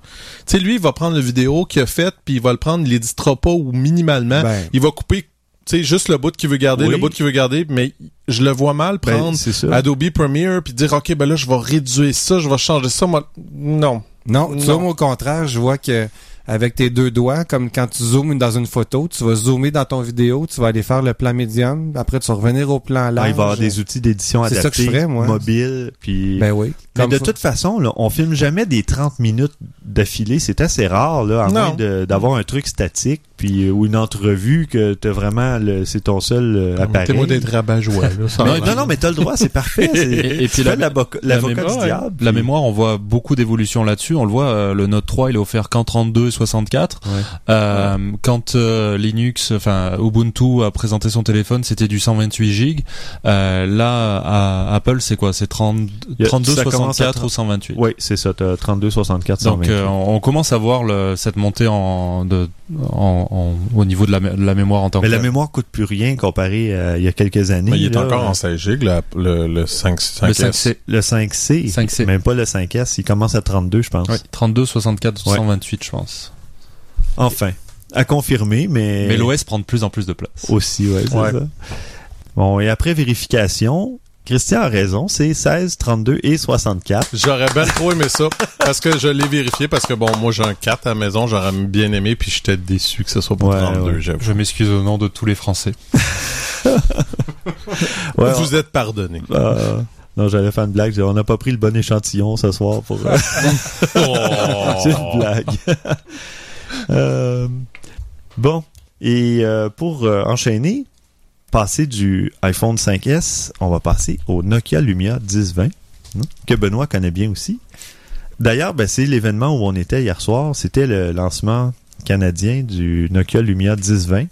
Tu sais lui il va prendre la vidéo qu'il a faite puis il va le prendre il l'éditera pas ou minimalement Ben, il va couper tu sais juste le bout qu'il veut garder Oui. le bout qu'il veut garder mais je le vois mal Ben, prendre. Adobe Premiere puis dire OK ben là je vais réduire ça je vais changer ça moi non non, tu Non. au contraire, je vois que avec tes deux doigts, comme quand tu zoomes dans une photo, tu vas zoomer dans ton vidéo, tu vas aller faire le plan médium, après tu vas revenir au plan Ah, large. il va y avoir des outils d'édition C'est ça que je adaptés, ferais, moi. mobiles, puis... Ben oui. Mais de toute façon, là, on filme jamais des 30 minutes d'affilée. C'est assez rare, là, à Non. moins de- d'avoir un truc statique, puis euh, ou une entrevue que t'as vraiment, le- c'est ton seul euh, appareil. T'es moi d'être rabat-joie Non, non, mais t'as le droit, c'est parfait. c'est- Et- et puis la- l'avocat la mémoire, du diable. La puis- mémoire, on voit beaucoup d'évolution là-dessus. On le voit, euh, le Note 3, il est offert qu'en 32 et 64. Ouais. Euh, Quand euh, Linux, enfin Ubuntu a présenté son téléphone, c'était du 128 gigs. Euh, là, à Apple, c'est quoi? C'est 30 Il y a- 32, ça commence à 64 ou 128 Oui, c'est ça, t'as 32, 64, Donc 128. euh, on on commence à voir le, cette montée en, de, en, en- au niveau de la, mé- de la mémoire en tant Mais que la mémoire coûte plus rien comparé à il y a quelques années. Mais il est là. encore en 16 gigs, le, le 5, 5 Le 5C. Le 5C, 5C. même pas le 5S, il commence à 32, je pense. Oui, 32, 64, Ouais. 128, je pense. Enfin, à confirmer, mais... Mais l'OS prend de plus en plus de place. Aussi, ouais, c'est Ouais. ça. Bon, et après vérification, Christian a raison, c'est 16, 32 et 64. J'aurais bien trop aimé ça parce que je l'ai vérifié parce que bon, moi j'ai un 4 à la maison, j'aurais bien aimé puis j'étais déçu que ce soit pour Ouais, 32, ouais. j'avoue. Je m'excuse au nom de tous les Français. Ouais, Vous êtes pardonné. on- euh, non, j'allais faire une blague, on n'a pas pris le bon échantillon ce soir pour... euh, c'est une blague. Euh, bon, et euh, pour euh, enchaîner, passer du iPhone 5S, on va passer au Nokia Lumia 1020, hein, que Benoît connaît bien aussi. D'ailleurs, ben, c'est l'événement où on était hier soir. C'était le lancement canadien du Nokia Lumia 1020.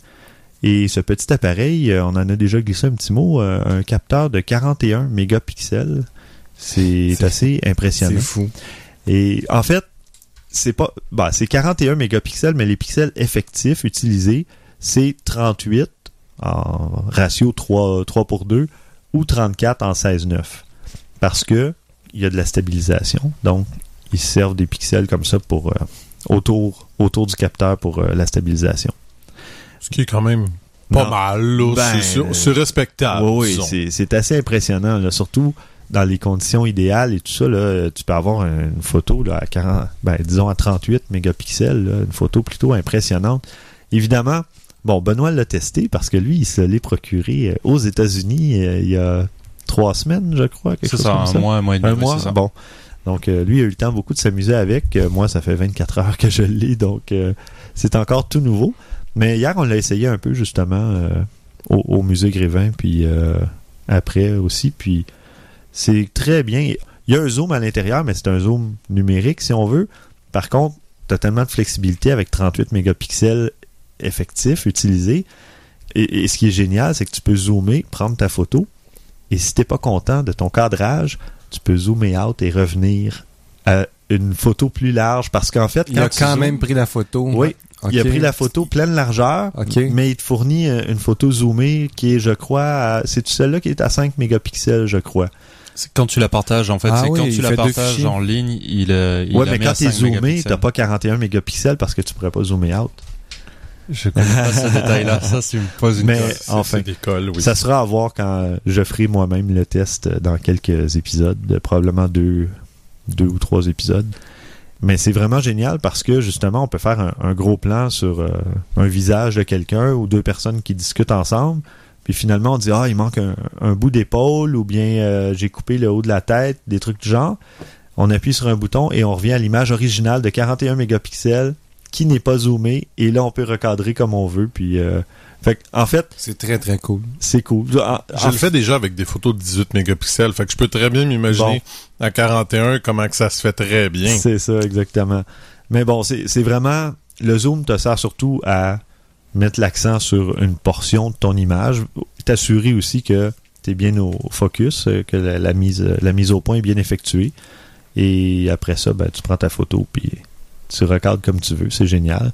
Et ce petit appareil, euh, on en a déjà glissé un petit mot, euh, un capteur de 41 mégapixels. C'est C'est- assez impressionnant. C'est fou. Et en fait, c'est pas bah, c'est 41 mégapixels, mais les pixels effectifs utilisés, c'est 38 en ratio 3, 3 pour 2 ou 34 en 16-9. Parce que il y a de la stabilisation. Donc, ils se servent des pixels comme ça pour euh, autour, autour du capteur pour euh, la stabilisation. Ce qui est quand même pas Non. mal, là. Ben, c'est sûr- c'est respectable. oui, c'est- c'est assez impressionnant, là, surtout dans les conditions idéales et tout ça. Là, tu peux avoir une photo là, à 40, ben, disons à 38 mégapixels, là, une photo plutôt impressionnante. Évidemment, bon, Benoît l'a testé parce que lui, il se l'est procuré euh, aux États-Unis euh, il y a trois semaines, je crois, quelque chose ça, comme un ça. mois, un mois et demi. Un mois, ça. bon. Donc, euh, lui a eu le temps beaucoup de s'amuser avec. Euh, moi, ça fait 24 heures que je l'ai, donc euh, c'est encore tout nouveau. Mais hier, on l'a essayé un peu, justement, au, au musée Grévin, puis après aussi. Puis c'est très bien. Il y a un zoom à l'intérieur, mais c'est un zoom numérique, si on veut. Par contre, tu as tellement de flexibilité avec 38 mégapixels effectifs utilisés. Et, et ce qui est génial, c'est que tu peux zoomer, prendre ta photo, et si t'es pas content de ton cadrage, tu peux zoomer out et revenir à une photo plus large parce qu'en fait, Il a tu quand zoomes- même pris la photo. oui, il a pris la photo pleine largeur, OK. mais il te fournit euh, une photo zoomée qui est, je crois, à- c'est celle-là qui est à 5 mégapixels, je crois. C'est quand tu la partages, en fait, Ah c'est oui, quand tu la partages en ligne, il, euh, il ouais, la mais met quand t'es 5 zoomé, t'as pas 41 mégapixels parce que tu pourrais pas zoomer out. Je connais pas ce détail-là. Ça, tu me poses une Mais. C'est- enfin, c'est oui. ça sera à voir quand je ferai moi-même le test dans quelques épisodes, de probablement deux, deux ou trois épisodes. Mais c'est vraiment génial parce que justement, on peut faire un, un gros plan sur euh, un visage de quelqu'un ou deux personnes qui discutent ensemble. Puis finalement, on dit ah il manque un, un bout d'épaule ou bien euh, j'ai coupé le haut de la tête, des trucs du genre. On appuie sur un bouton et on revient à l'image originale de 41 mégapixels qui n'est pas zoomée et là on peut recadrer comme on veut. Puis euh, fait que, en fait C'est très, très cool. c'est cool. En- Je en le fais déjà avec des photos de 18 mégapixels, fait que je peux très bien m'imaginer à 41 comment que ça se fait très bien. C'est ça, exactement. Mais bon, c'est vraiment. Le zoom te sert surtout à mettre l'accent sur une portion de ton image. T'assurer aussi que tu es bien au focus, euh, que la, la mise, la mise au point est bien effectuée. Et après ça, ben, tu prends ta photo puis tu recadres comme tu veux. C'est génial.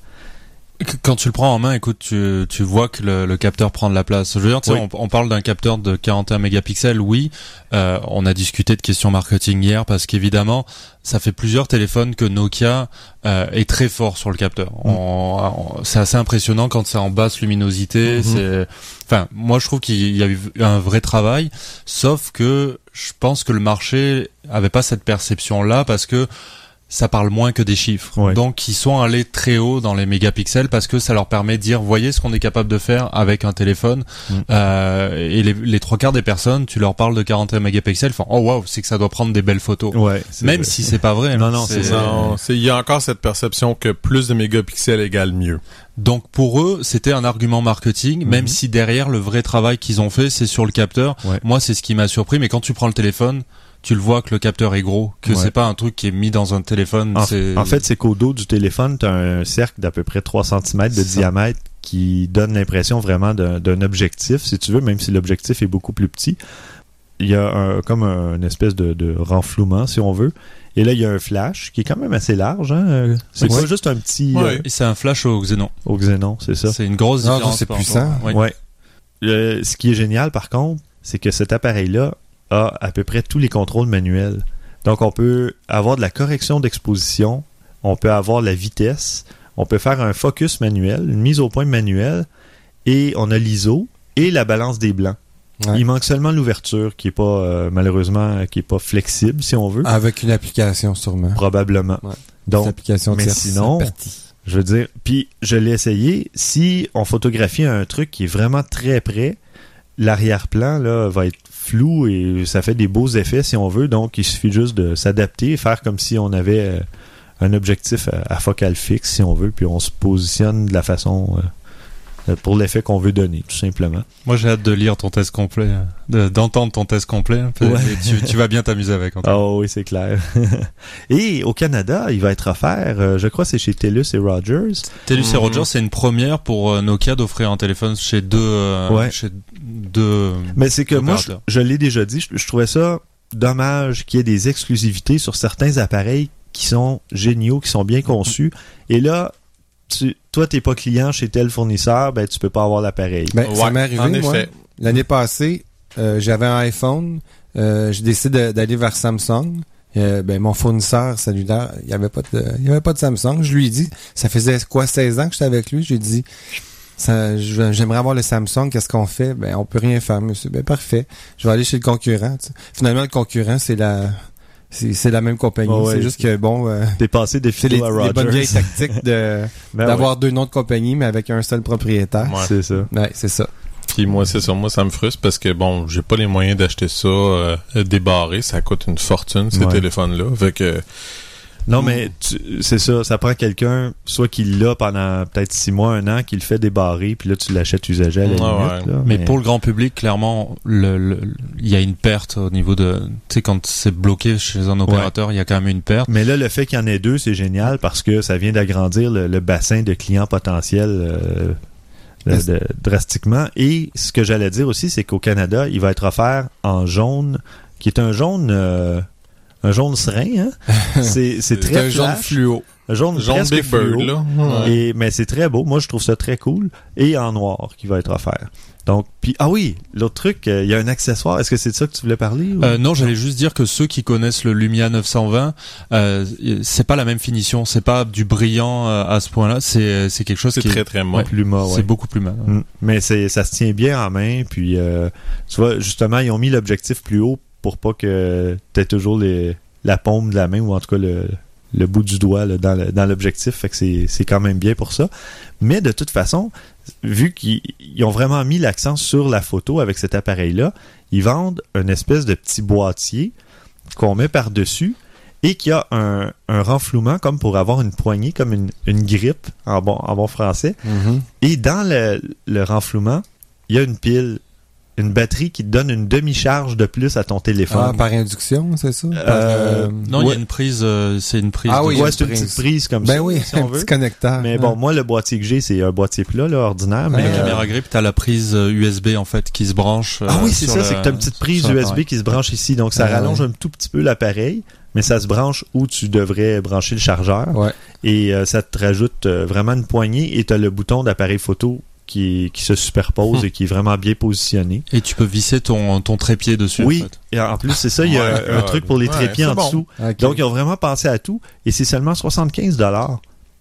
Quand tu le prends en main, écoute, tu, tu vois que le, le capteur prend de la place. Je veux dire, tu sais, Oui. on, on parle d'un capteur de 41 mégapixels, oui. Euh, on a discuté de questions marketing hier parce qu'évidemment, ça fait plusieurs téléphones que Nokia euh, est très fort sur le capteur. On- on- c'est assez impressionnant quand c'est en basse luminosité. Mhm. C'est, enfin, moi je trouve qu'il y a eu un vrai travail, sauf que je pense que le marché avait pas cette perception-là parce que ça parle moins que des chiffres. Ouais. Donc ils sont allés très haut dans les mégapixels parce que ça leur permet de dire voyez ce qu'on est capable de faire avec un téléphone. Mm. Euh, et les, les trois quarts des personnes, tu leur parles de 41 mégapixels, ils font oh waouh, c'est que ça doit prendre des belles photos. Ouais. Même si c'est pas vrai. Non, hein. non, c'est Non, c'est- il y a encore cette perception que plus de mégapixels égale mieux. Donc pour eux, c'était un argument marketing, même Mhm. si derrière le vrai travail qu'ils ont fait, c'est sur le capteur. Ouais. Moi, c'est ce qui m'a surpris. Mais quand tu prends le téléphone, tu le vois que le capteur est gros, que Ouais. c'est pas un truc qui est mis dans un téléphone. En, c'est- en fait, c'est qu'au dos du téléphone, tu as un cercle d'à peu près 3 cm de C'est ça. diamètre qui donne l'impression vraiment d'un d'un objectif, si tu veux, même si l'objectif est beaucoup plus petit. il y a un, comme un, une espèce de, de renflouement, si on veut. Et là, il y a un flash qui est quand même assez large. Hein? euh, C'est Ouais. pas juste un petit Ouais. euh, Et c'est un flash au xénon. au xénon, c'est ça. C'est une grosse Ah, différence. c'est puissant. Ouais. Le- ce qui est génial, par contre, c'est que cet appareil-là a à peu près tous les contrôles manuels. Donc, on peut avoir de la correction d'exposition, on peut avoir la vitesse, on peut faire un focus manuel, une mise au point manuelle, et on a l'ISO et la balance des blancs. Ouais. Il manque seulement l'ouverture, qui est pas euh, malheureusement qui est pas flexible, si on veut, Avec une application, sûrement. probablement. Ouais. Donc, application mais tierce, sinon- c'est parti. je veux dire, puis je l'ai essayé. Si on photographie un truc qui est vraiment très près, l'arrière-plan là va être flou et ça fait des beaux effets si on veut. Donc il suffit juste de s'adapter et faire comme si on avait euh, un objectif à, à focale fixe si on veut, puis on se positionne de la façon euh, pour l'effet qu'on veut donner, tout simplement. Moi, j'ai hâte de lire ton test complet, euh, de- d'entendre ton test complet. Ouais. Et tu, tu vas bien t'amuser avec. Antoine. Ah oui, c'est clair. et au Canada, il va être offert, euh, je crois, que c'est chez TELUS et Rogers. TELUS et Mhm. Rogers, c'est une première pour euh, Nokia d'offrir un téléphone chez deux, euh, Ouais. chez deux. Mais c'est que moi, je l'ai déjà dit, je, je trouvais ça dommage qu'il y ait des exclusivités sur certains appareils qui sont géniaux, qui sont bien conçus. Et là, tu, toi, t'es pas client chez tel fournisseur, ben tu peux pas avoir l'appareil. Ben, ça m'est arrivé, en moi. effet. L'année passée, euh, j'avais un iPhone. Euh, j'ai décidé de- d'aller vers Samsung. Euh, ben, mon fournisseur cellulaire, il y avait pas de, il y avait pas de Samsung. Je lui ai dit, ça faisait quoi, 16 ans que j'étais avec lui? J'ai dit, ça, je- j'aimerais avoir le Samsung. Qu'est-ce qu'on fait? Ben, on peut rien faire, monsieur. Ben, parfait. Je vais aller chez le concurrent. tu sais. Finalement, le concurrent, c'est la, c'est c'est la même compagnie. Ouais. c'est juste que bon, euh, T'es passé des c'est les, à les bonnes Rogers. vieilles tactiques de, Ben d'avoir deux noms de compagnie, mais avec un seul propriétaire. ouais. C'est ça. Ouais, c'est ça. Puis moi, c'est ça. Moi, ça me frustre parce que, bon, j'ai pas les moyens d'acheter ça euh, débarré. Ça coûte une fortune, ces Ouais. téléphones-là. Fait que, Non, mais tu- c'est ça. Ça prend quelqu'un, soit qui l'a pendant peut-être six mois, un an, qui le fait débarrer, puis là, tu l'achètes usagé à la Ouais, limite. ouais. là. Mais pour le grand public, clairement, le, le- il y a une perte au niveau de, tu sais, quand c'est bloqué chez un opérateur, il y a quand même une perte. Mais là, le fait qu'il y en ait deux, c'est génial parce que ça vient d'agrandir le, le bassin de clients potentiels euh, de- Est-ce- de- drastiquement. Et ce que j'allais dire aussi, c'est qu'au Canada, il va être offert en jaune, qui est un jaune, euh, un jaune serein. Hein? C'est, c'est très un jaune fluo. un jaune, jaune presque Big fluo. Bird, là. Ouais. Et, mais c'est très beau. Moi, je trouve ça très cool. Et en noir qui va être offert. Donc, puis ah oui, l'autre truc, euh, il y a un accessoire. Est-ce que c'est de ça que tu voulais parler ou- Euh, non, j'allais juste dire que ceux qui connaissent le Lumia 920, euh, c'est pas la même finition, c'est pas du brillant euh, à ce point-là, c'est c'est quelque chose C'est qui très, est, très moche. plus ouais. c'est beaucoup plus mal. Mm. Mais c'est ça se tient bien en main. Puis, euh, tu vois, justement, ils ont mis l'objectif plus haut pour pas que tu toujours les, la paume de la main ou en tout cas le, le bout du doigt là, dans l'objectif. Fait que c'est quand même bien pour ça. Mais de toute façon, vu qu'ils ils ont vraiment mis l'accent sur la photo avec cet appareil-là, ils vendent une espèce de petit boîtier qu'on met par-dessus et qui a un, un renflouement comme pour avoir une poignée, comme une, une grippe en bon, en bon français. Mhm. Et dans le, le renflouement, il y a une pile, une batterie qui te donne une demi-charge de plus à ton Ah, téléphone. par induction, c'est ça? Par, Euh, Non, il y a une prise, euh, c'est une prise. Ah oui, ouais, c'est une prise. petite prise comme ben ça, oui, si on un veut. petit connecteur. Mais bon, moi, le boîtier que j'ai, c'est un boîtier plat, là, ordinaire. La Mais, euh, caméra grip, t'as la prise euh, USB en fait qui se branche. euh, Ah oui, c'est ça, le- c'est que tu as une petite prise sur USB qui se branche ici. Donc, ça Ah, rallonge ouais. un tout petit peu l'appareil, mais ça se branche où tu devrais brancher le chargeur. Ouais. Et euh, ça te rajoute euh, vraiment une poignée et tu as le bouton d'appareil photo qui, qui se superpose Hum. et qui est vraiment bien positionné. Et tu peux visser ton ton trépied dessus. Oui, en fait. et en plus, c'est ça, il y a Ouais, un ouais. truc pour les trépieds en bon. dessous. Donc, ils ont vraiment pensé à tout. Et c'est seulement 75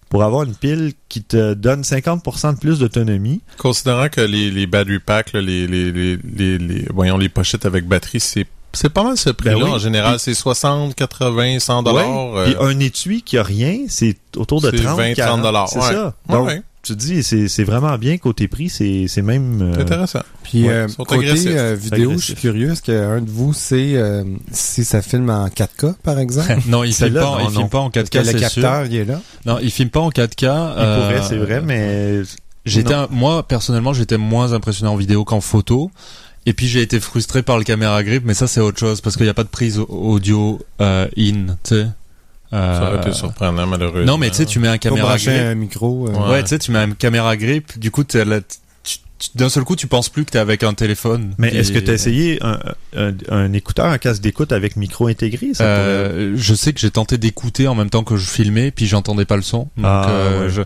pour avoir une pile qui te donne 50% de plus d'autonomie. Considérant que les, les battery packs, là, les, les, les, les, les- voyons, les pochettes avec batterie, c'est c'est pas mal ce prix-là. Ben oui. En général, c'est 60, 80, 100 dollars. Ouais. Puis un étui qui a rien, c'est autour de c'est 30, 20, 40 dollars. C'est ouais. ça. Donc, ouais. Tu te dis, c'est c'est vraiment bien côté prix, c'est c'est même... euh, C'est intéressant. Puis Ouais, euh, côté euh, vidéo, Agressifs. je suis curieux, est-ce qu'un de vous sait euh, si ça filme en 4K, par exemple? non, il filme pas, non, il filme pas en 4K, Parce que le c'est sûr. capteur, il est là? Non, il filme pas en 4K. il pourrait, c'est vrai, mais... J'étais, moi personnellement, j'étais moins impressionné en vidéo qu'en photo. Et puis j'ai été frustré par le caméra grip, mais ça c'est autre chose parce qu'il n'y a pas de prise au- audio euh, in, tu sais. Euh, Ça aurait été surprenant, malheureusement. non, mais tu sais, tu mets un caméra grip. un micro. euh, Ouais. Ouais, tu sais, tu mets un caméra grip, du coup, t'as la- tu tu- d'un seul coup, tu penses plus que t'es avec un téléphone. Mais est-ce que tu as essayé un, un, un écouteur, un casque d'écoute avec micro intégré? Ça pourrait- Euh, je sais que j'ai tenté d'écouter en même temps que je filmais, puis j'entendais pas le son. Donc, Ah, euh, ouais. je,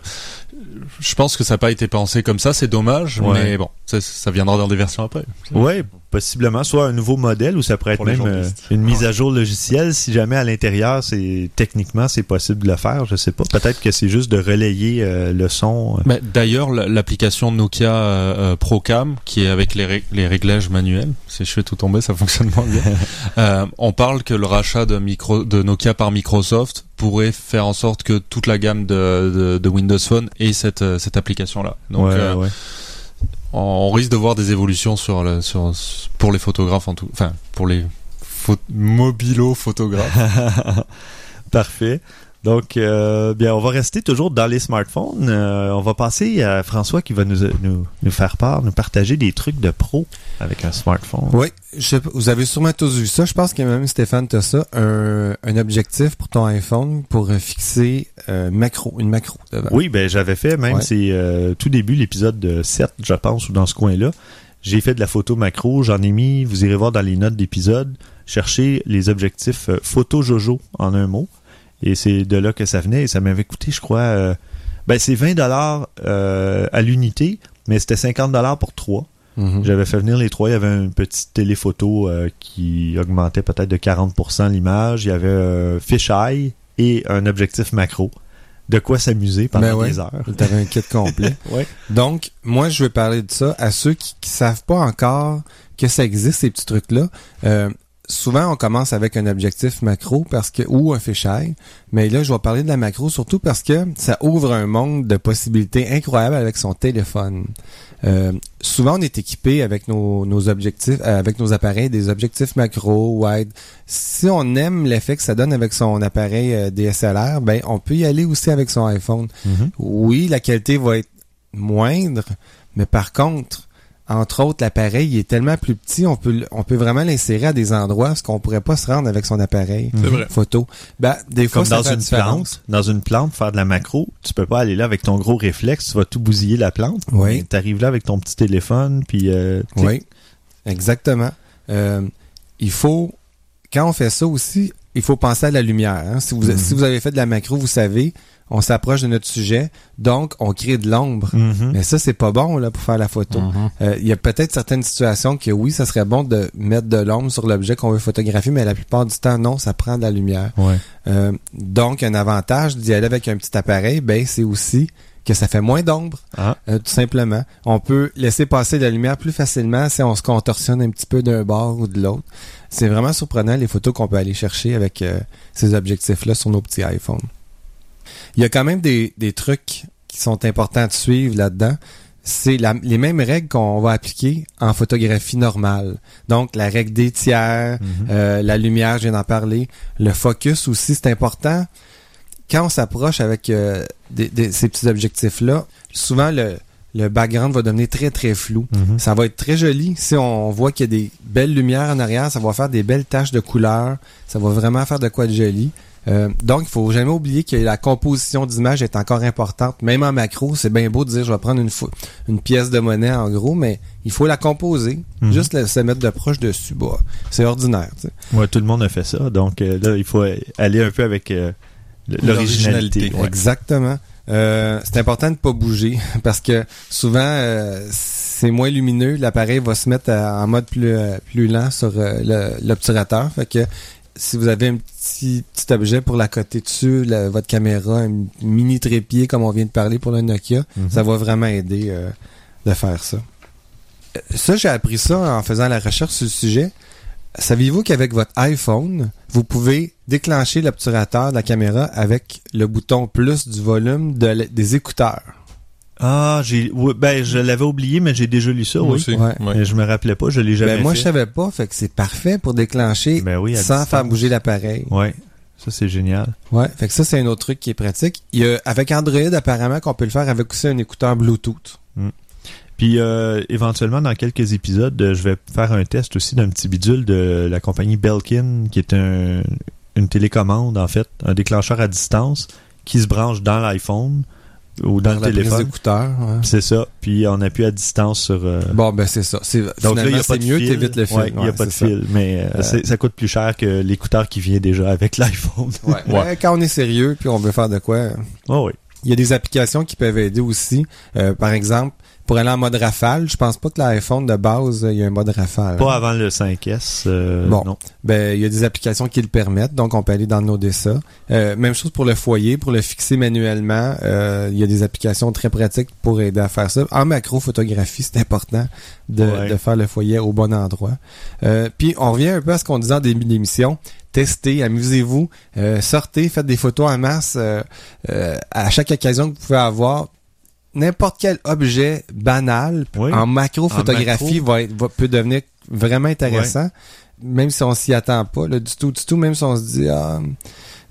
je pense que ça n'a pas été pensé comme ça, c'est dommage, Ouais. mais bon, ça, ça viendra dans des versions après. Ouais, possiblement. Soit un nouveau modèle ou ça pourrait être même euh, une mise à jour logicielle si jamais à l'intérieur, c'est techniquement c'est possible de le faire. Je sais pas. Peut-être que c'est juste de relayer euh, le son. Mais D'ailleurs, la- l'application Nokia euh, euh, ProCam, qui est avec les, ré- les réglages manuels, si je fais tout tomber, ça fonctionne moins bien. euh, on parle que le rachat de, micro, de Nokia par Microsoft pourrait faire en sorte que toute la gamme de, de, de Windows Phone ait cette, euh, cette application-là. Donc, Ouais, euh, ouais. On risque de voir des évolutions sur, le, sur pour les photographes en tout, enfin pour les pho- mobilo photographes. Parfait. Donc, euh, bien, on va rester toujours dans les smartphones. Euh, on va passer à François qui va nous, nous, nous faire part, nous partager des trucs de pro avec un smartphone. Oui, je sais pas, vous avez sûrement tous vu ça. Je pense que même Stéphane, t'as ça, un, un objectif pour ton iPhone pour fixer euh, macro, une macro devant. Oui, ben j'avais fait, même Ouais. c'est euh, tout début, l'épisode de 7, je pense, ou dans ce coin-là. J'ai fait de la photo macro, j'en ai mis, vous irez voir dans les notes d'épisode, chercher les objectifs euh, photo Jojo en un mot. Et c'est de là que ça venait et ça m'avait coûté, je crois, euh, ben c'est 20 dollars euh, à l'unité, mais c'était 50 dollars pour trois. Mhm. J'avais fait venir les trois. Il y avait une petite téléphoto euh, qui augmentait peut-être de 40% l'image. Il y avait un fisheye et un objectif macro. De quoi s'amuser pendant Ben ouais. des heures. T'avais un kit complet. Ouais. Donc, moi, je vais parler de ça à ceux qui, qui savent pas encore que ça existe, ces petits trucs-là. Euh, souvent, on commence avec un objectif macro parce que ou un fisheye. Mais là, je vais parler de la macro surtout parce que ça ouvre un monde de possibilités incroyables avec son téléphone. Euh, souvent, on est équipé avec nos, nos objectifs, euh, avec nos appareils, des objectifs macro, wide. Si on aime l'effet que ça donne avec son appareil euh, DSLR, ben on peut y aller aussi avec son iPhone. Oui, la qualité va être moindre, mais par contre, entre autres, l'appareil il est tellement plus petit, on peut l- on peut vraiment l'insérer à des endroits ce qu'on pourrait pas se rendre avec son appareil vrai. photo. Ben, des fois, Comme ça dans fait une différence. plante. Dans une plante, faire de la macro, tu peux pas aller là avec ton gros réflexe, tu vas tout bousiller la plante. Oui. Tu arrives là avec ton petit téléphone, puis euh. Oui, exactement. Euh, il faut, quand on fait ça aussi, il faut penser à la lumière. hein. Si, vous, Mhm. si vous avez fait de la macro, vous savez, on s'approche de notre sujet, donc on crée de l'ombre. Mhm. Mais ça, c'est pas bon là pour faire la photo. Mhm. Euh, Il y a peut-être certaines situations que oui, ça serait bon de mettre de l'ombre sur l'objet qu'on veut photographier, mais la plupart du temps, non, ça prend de la lumière. Ouais. Euh, donc, un avantage d'y aller avec un petit appareil, ben, c'est aussi que ça fait moins d'ombre, Ah. euh, tout simplement. On peut laisser passer la lumière plus facilement si on se contorsionne un petit peu d'un bord ou de l'autre. C'est vraiment surprenant les photos qu'on peut aller chercher avec euh, ces objectifs-là sur nos petits iPhones. Il y a quand même des, des trucs qui sont importants de suivre là-dedans. C'est les mêmes règles qu'on va appliquer en photographie normale. Donc, la règle des tiers, Mhm. euh, la lumière, je viens d'en parler. Le focus aussi, c'est important. Quand on s'approche avec euh, des- des- ces petits objectifs-là, souvent le, le background va devenir très très flou. Mhm. Ça va être très joli. Si on voit qu'il y a des belles lumières en arrière, ça va faire des belles taches de couleurs. Ça va vraiment faire de quoi de joli. Euh, donc, il faut jamais oublier que la composition d'image est encore importante. Même en macro, c'est bien beau de dire je vais prendre une, une pièce de monnaie en gros, mais il faut la composer. Mhm. Juste la- se mettre de proche dessus. Bah, c'est ordinaire. tu sais. Ouais, tout le monde a fait ça. Donc euh, là, il faut aller un peu avec euh, l'originalité. Ouais. Exactement. Euh, c'est important de pas bouger parce que souvent euh, c'est moins lumineux. L'appareil va se mettre à- en mode plus euh, plus lent sur euh, l'obturateur. Fait que si vous avez un petit, petit objet pour la côté dessus, la- votre caméra, un mini trépied comme on vient de parler pour le Nokia, Mhm. ça va vraiment aider euh, de faire ça. Euh, Ça, j'ai appris ça en faisant la recherche sur le sujet. Saviez-vous qu'avec votre iPhone, vous pouvez déclencher l'obturateur de la caméra avec le bouton plus du volume de l- des écouteurs? Ah, j'ai, ben je l'avais oublié, mais j'ai déjà lu ça. Moi Oui. aussi. Ouais. Mais je me rappelais pas, je l'ai jamais Ben, moi, fait. je savais pas, fait que c'est parfait pour déclencher Ben oui, sans distance. faire bouger l'appareil. Ouais, ça c'est génial. Ouais, fait que ça, c'est un autre truc qui est pratique. Il y a, avec Android, apparemment, qu'on peut le faire avec aussi un écouteur Bluetooth. Puis euh, éventuellement, dans quelques épisodes, euh, je vais faire un test aussi d'un petit bidule de la compagnie Belkin, qui est un, une télécommande, en fait, un déclencheur à distance qui se branche dans l'iPhone ou dans le téléphone. ouais. C'est ça. Puis on appuie à distance sur. euh, Bon, ben c'est ça. C'est, donc là, il n'y finalement, a pas c'est de mieux, t'évites le fil. Ouais, il n'y a Ouais, pas de ça. fil. Mais euh, Euh, ça coûte plus cher que l'écouteur qui vient déjà avec l'iPhone. Ouais. Ouais. Quand on est sérieux puis on veut faire de quoi, Oh oui. il y a des applications qui peuvent aider aussi. Par exemple, pour aller en mode rafale, je pense pas que l'iPhone de base, il y a un mode rafale. Pas avant le 5S. euh, Bon. Non. Ben, il y a des applications qui le permettent, donc on peut aller downloader ça. Euh, même chose pour le foyer, pour le fixer manuellement, euh, il y a des applications très pratiques pour aider à faire ça. En macro-photographie, c'est important de, Ouais. de faire le foyer au bon endroit. Euh, puis on revient un peu à ce qu'on disait en début d'émission. Testez, amusez-vous, euh, sortez, faites des photos en masse euh, euh, à chaque occasion que vous pouvez avoir. N'importe quel objet banal Oui. en macro-photographie va, être- va- peut devenir vraiment intéressant. Même si on s'y attend pas, là, du tout, du tout, même si on se dit, ah,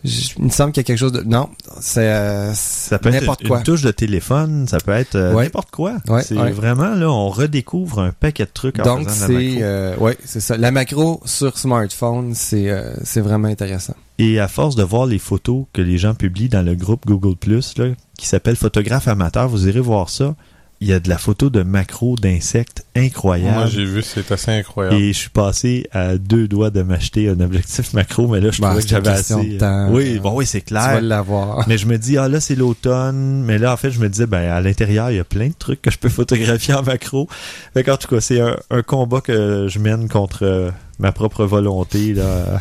il me semble qu'il y a quelque chose de... Non, c'est euh, Ça peut être n'importe une, quoi. une touche de téléphone, ça peut être euh, Ouais. n'importe quoi. Ouais, c'est ouais. vraiment là, on redécouvre un paquet de trucs en Donc, faisant de la c'est euh, ouais, c'est ça. La macro sur smartphone, c'est euh, c'est vraiment intéressant. Et à force de voir les photos que les gens publient dans le groupe Google Plus, là, qui s'appelle Photographe amateur, vous irez voir ça. Il y a de la photo de macro d'insectes incroyable. Moi, j'ai vu, c'est assez incroyable. Et je suis passé à deux doigts de m'acheter un objectif macro, mais là, je Bah, trouvais que j'avais assez. de temps. oui, bon, oui, c'est Tu vas clair. l'avoir. Mais je me dis, ah là, c'est l'automne. Mais là, en fait, je me disais, ben, à l'intérieur, il y a plein de trucs que je peux photographier en macro. Fait qu'en tout cas, c'est un, un combat que je mène contre euh, ma propre volonté, là.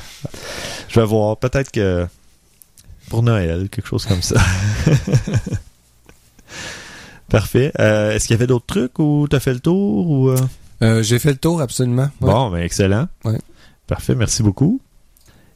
Je vais voir. Peut-être que pour Noël, quelque chose comme ça. Parfait. Euh, Est-ce qu'il y avait d'autres trucs ou t'as fait le tour ou euh? Euh, J'ai fait le tour, absolument. Ouais. Bon, ben excellent. Ouais. Parfait, merci beaucoup.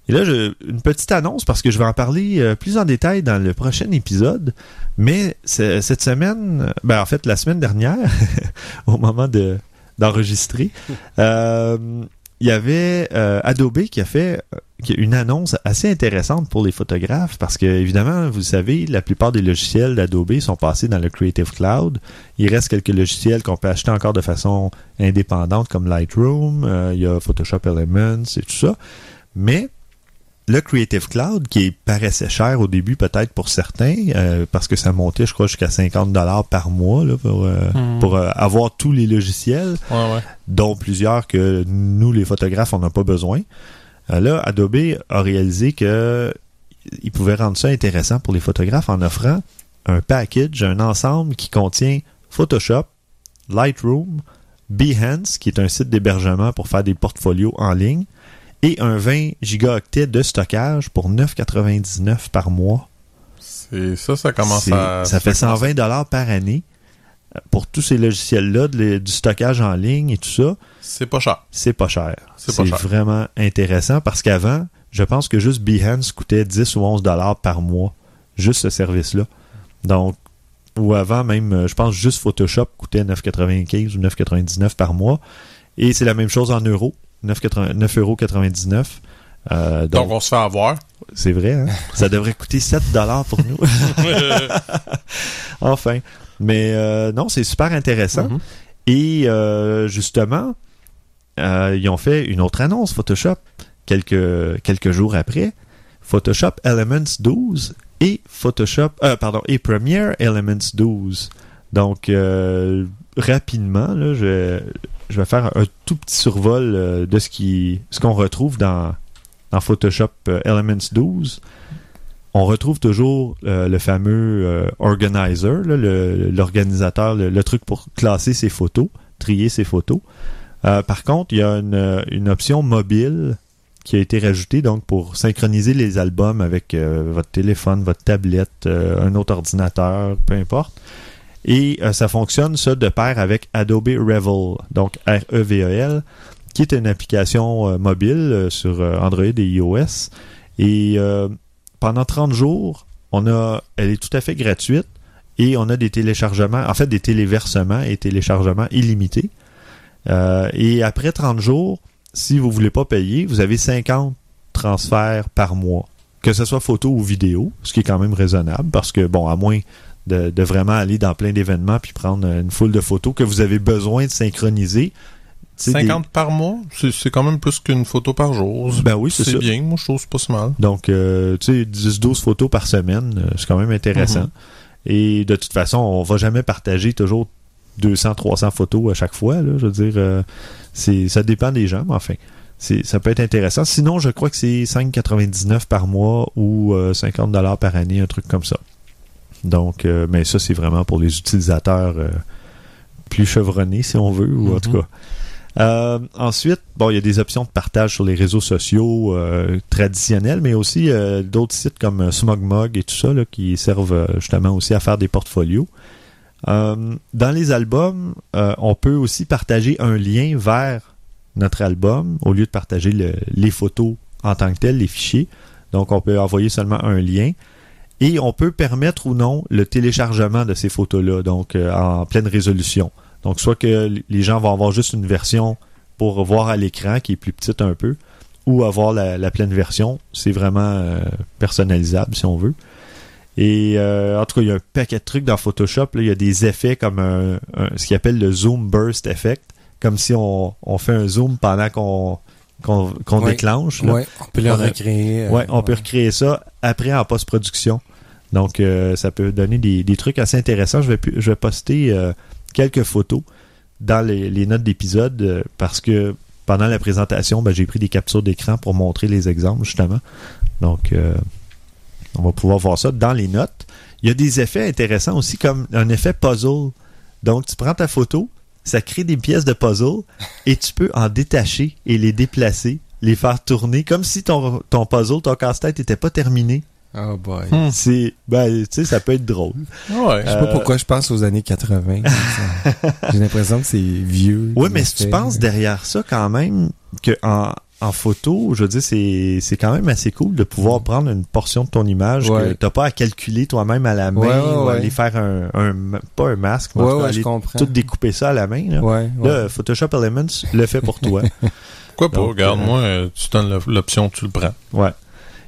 Et là, je, une petite annonce parce que je vais en parler euh, plus en détail dans le prochain épisode. Mais cette semaine, ben en fait la semaine dernière, au moment de d'enregistrer, euh, il y avait euh, Adobe qui a fait euh, une annonce assez intéressante pour les photographes parce que évidemment, vous savez, la plupart des logiciels d'Adobe sont passés dans le Creative Cloud. Il reste quelques logiciels qu'on peut acheter encore de façon indépendante comme Lightroom, euh, il y a Photoshop Elements et tout ça. Mais le Creative Cloud, qui paraissait cher au début peut-être pour certains, euh, parce que ça montait, je crois, jusqu'à 50 dollars par mois là, pour, euh, Hmm. pour euh, avoir tous les logiciels, Ouais, ouais. dont plusieurs que nous, les photographes, on n'a pas besoin. Euh, là, Adobe a réalisé que il pouvait rendre ça intéressant pour les photographes en offrant un package, un ensemble qui contient Photoshop, Lightroom, Behance, qui est un site d'hébergement pour faire des portfolios en ligne, et un 20 gigaoctets de stockage pour 9,99 par mois. C'est ça, ça commence à. ça fait 120 dollars par année euh, pour tous ces logiciels-là, du stockage en ligne et tout ça. C'est pas cher. C'est pas cher. C'est vraiment intéressant parce qu'avant, je pense que juste Behance coûtait 10 ou 11 dollars par mois, juste ce service-là. Donc, ou avant même, euh, je pense juste Photoshop coûtait 9,95 ou 9,99 par mois. Et c'est la même chose en euros, 9,80 euros. Euh, Donc, donc, on se fait avoir. c'est vrai, hein? ça devrait coûter 7 dollars pour nous. enfin. Mais euh, non, c'est super intéressant. Mhm. Et euh, justement, euh, ils ont fait une autre annonce, Photoshop, quelques, quelques jours après. Photoshop Elements 12 et Photoshop, euh, pardon, et Premiere Elements 12. Donc, rapidement, là, je, je vais faire un tout petit survol euh, de ce qui, ce qu'on retrouve dans, Photoshop euh, Elements 12. On retrouve toujours euh, le fameux organizer, l'organisateur, le, truc pour classer ses photos, trier ses photos. Par contre, il y a une, une option mobile qui a été rajoutée donc pour synchroniser les albums avec votre téléphone, votre tablette, un autre ordinateur, peu importe. Et euh, ça fonctionne ça de pair avec Adobe Revel, donc R-E-V-E-L, qui est une application euh, mobile euh, sur Android et iOS. Et pendant 30 jours, on a, elle est tout à fait gratuite et on a des téléchargements, en fait des téléversements et téléchargements illimités. Et après 30 jours, si vous voulez pas payer, vous avez 50 transferts par mois, que ce soit photo ou vidéo, ce qui est quand même raisonnable parce que bon, à moins de, de vraiment aller dans plein d'événements puis prendre une foule de photos que vous avez besoin de synchroniser. tu sais, des- 50 par mois, c'est c'est quand même plus qu'une photo par jour. Ben oui, c'est bien. Moi, je trouve c'est pas si mal. Donc, euh, tu sais, 10-12 photos par semaine, euh, c'est quand même intéressant. Mhm. Et de toute façon, on va jamais partager toujours 200, 300 photos à chaque fois. Là, je veux dire, euh, c'est, ça dépend des gens, mais enfin, c'est, ça peut être intéressant. Sinon, je crois que c'est 5,99 par mois ou 50 dollars par année, un truc comme ça. Donc, euh, mais ça, c'est vraiment pour les utilisateurs euh, plus chevronnés, si on veut, ou en tout Mhm. cas. Euh, ensuite, bon, il y a des options de partage sur les réseaux sociaux euh, traditionnels, mais aussi euh, d'autres sites comme SmugMug et tout ça là, qui servent justement aussi à faire des portfolios. Dans les albums, on peut aussi partager un lien vers notre album au lieu de partager le- les photos en tant que telles, les fichiers. Donc, on peut envoyer seulement un lien. Et on peut permettre ou non le téléchargement de ces photos-là, donc euh, en pleine résolution. Donc, soit que les gens vont avoir juste une version pour voir à l'écran qui est plus petite un peu, ou avoir la, pleine version. C'est vraiment euh, personnalisable si on veut. Et euh, en tout cas, il y a un paquet de trucs dans Photoshop. Là. Il y a des effets comme un- ce qu'ils appelle le zoom burst effect, comme si on, on fait un zoom pendant qu'on qu'on Ouais. déclenche. là. Ouais, on peut le recréer. euh, Ouais, on peut recréer ça après en post-production. Donc, euh, ça peut donner des, des trucs assez intéressants. Je vais, pu- je vais poster euh, quelques photos dans les, les notes d'épisode parce que pendant la présentation, ben, j'ai pris des captures d'écran pour montrer les exemples, justement. Donc, on va pouvoir voir ça dans les notes. Il y a des effets intéressants aussi, comme un effet puzzle. Donc, tu prends ta photo, ça crée des pièces de puzzle et tu peux en détacher et les déplacer, les faire tourner, comme si ton, puzzle, ton casse-tête n'était pas terminé. Oh boy. Hmm. C'est, ben, tu sais, ça peut être drôle. Ouais. Je sais pas pourquoi je pense aux années 80. Ça- J'ai l'impression que c'est vieux. Oui, mais si tu penses derrière ça quand même que en, en photo, je veux dire, c'est, c'est quand même assez cool de pouvoir prendre une portion de ton image que Ouais. t'as pas à calculer toi-même à la main Ouais, ouais, ou ouais. aller faire un, un, pas un masque, mais en Ouais, tout cas, tout découper ça à la main. Là, Ouais, ouais. Là, Photoshop Elements le fait pour toi. Pourquoi pas? Regarde, euh, moi, euh, tu donnes l'option, tu le prends. Ouais.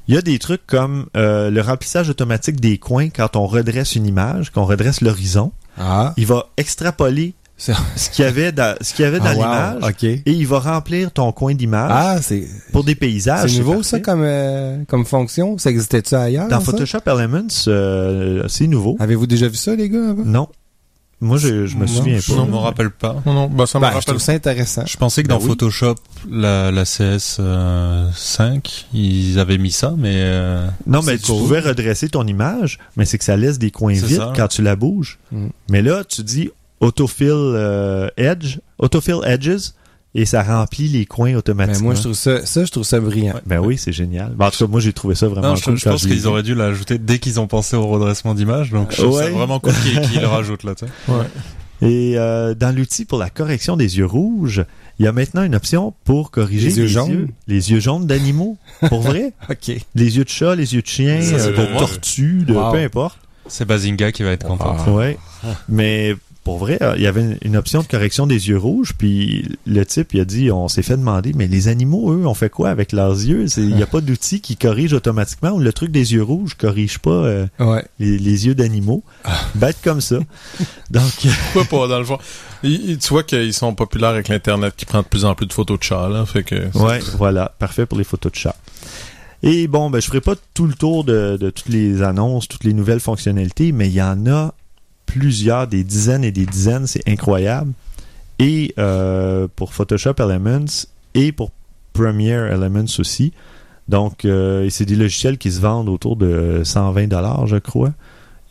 Il y a des trucs comme euh, le remplissage automatique des coins quand on redresse une image, qu'on redresse l'horizon. Ah, Il va extrapoler Ça- ce qu'il y avait dans, ce qu'il y avait dans Ah, wow, l'image et il va remplir ton coin d'image Ah, c'est pour des paysages. c'est nouveau ça comme euh, comme fonction? Ça existait-tu ailleurs Dans ça? Photoshop Elements, euh, c'est nouveau. Avez-vous déjà vu ça, les gars avant? Non. Moi, je, je me Non, souviens Je pas. ne me rappelle pas. Non, non, bah, ça me Ben, je rappelle. trouve ça intéressant. Je pensais que Ben dans oui. Photoshop, la, la CS euh, 5, ils avaient mis ça, mais euh, Non, mais tu cool. pouvais redresser ton image, mais c'est que ça laisse des coins vides ça. quand tu la bouges. Mm. Mais là, tu dis autofill euh, edge, autofill edges, et ça remplit les coins Mais automatiquement. moi, je trouve ça, ça, je trouve ça brillant. Ben oui, c'est génial. Ben, en tout cas, moi, j'ai trouvé ça vraiment Non, je, cool. je quand pense qu'ils auraient dû l'ajouter dès qu'ils ont pensé au redressement d'image. Donc je trouve Ouais. ça vraiment cool qu'ils le rajoutent là. tu sais. Et euh, dans l'outil pour la correction des yeux rouges, il y a maintenant une option pour corriger Les yeux jaunes? les yeux jaunes d'animaux. pour vrai? OK. Les yeux de chat, les yeux de chien, euh, de moi. tortue, de Wow. peu importe. C'est Bazinga qui va être content. Ah. Ouais. Mais pour vrai, euh, il y avait une, une option de correction des yeux rouges, puis le type, il a dit, on s'est fait demander, mais les animaux, eux, on fait quoi avec leurs yeux? Il n'y a pas d'outil qui corrige automatiquement, ou le truc des yeux rouges corrige pas euh, Ouais. les, les yeux d'animaux. Bête comme ça. Donc, Pourquoi pas, dans le fond? Tu vois qu'ils sont populaires avec l'Internet qui prend de plus en plus de photos de chats, là. Fait que. Ouais, voilà, parfait pour les photos de chat. Et bon, ben, je ferai pas tout le tour de, de toutes les annonces, toutes les nouvelles fonctionnalités, mais il y en a plusieurs, des dizaines et des dizaines, c'est incroyable. Et euh, pour Photoshop Elements et pour Premiere Elements aussi. Donc, euh, c'est des logiciels qui se vendent autour de 120 dollars, je crois.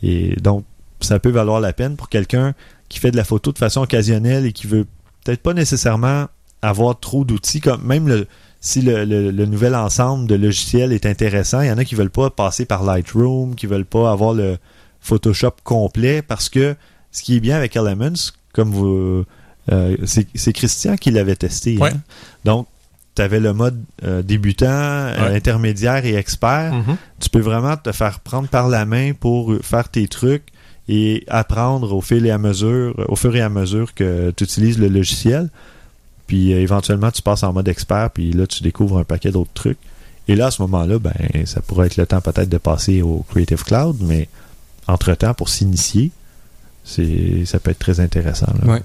Et donc, ça peut valoir la peine pour quelqu'un qui fait de la photo de façon occasionnelle et qui veut peut-être pas nécessairement avoir trop d'outils, comme même si le, nouvel ensemble de logiciels est intéressant, il y en a qui veulent pas passer par Lightroom, qui veulent pas avoir le Photoshop complet, parce que ce qui est bien avec Elements, comme vous, euh, c'est Christian qui l'avait testé. Ouais. hein. Donc, tu avais le mode euh, débutant, euh, Ouais. intermédiaire et expert Mhm. tu peux vraiment te faire prendre par la main pour faire tes trucs et apprendre au fil et à mesure, au fur et à mesure que tu utilises le logiciel. Puis euh, éventuellement, tu passes en mode expert, puis là, tu découvres un paquet d'autres trucs. Et là, à ce moment-là, ben, ça pourrait être le temps peut-être de passer au Creative Cloud, mais entre-temps, pour s'initier, c'est ça peut être très intéressant. là. Ouais.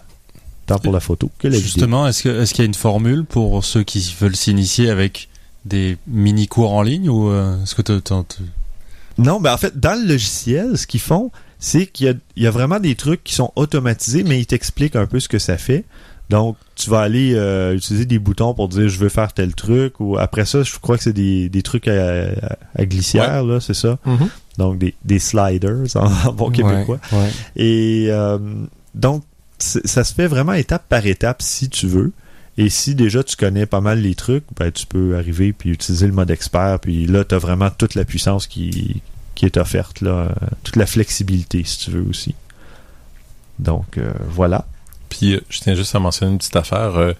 Tant pour la photo que la vidéo. Justement, est-ce que est-ce qu'il y a une formule pour ceux qui veulent s'initier avec des mini cours en ligne ou euh, est-ce que tu Non, ben en fait, dans le logiciel, ce qu'ils font, c'est qu'il y a, il y a vraiment des trucs qui sont automatisés, mais il t'explique un peu ce que ça fait. Donc, tu vas aller euh, utiliser des boutons pour dire je veux faire tel truc ou après ça, je crois que c'est des, des trucs à, à glissière, là, c'est ça? Mhm. Donc, des, des sliders en, bon québécois. Ouais, ouais. Et euh, donc, ça se fait vraiment étape par étape si tu veux. Et si déjà tu connais pas mal les trucs, ben, tu peux arriver puis utiliser le mode expert. Puis là, tu as vraiment toute la puissance qui, qui est offerte, là, euh, toute la flexibilité si tu veux aussi. Donc, euh, voilà. Puis euh, je tiens juste à mentionner une petite affaire. euh,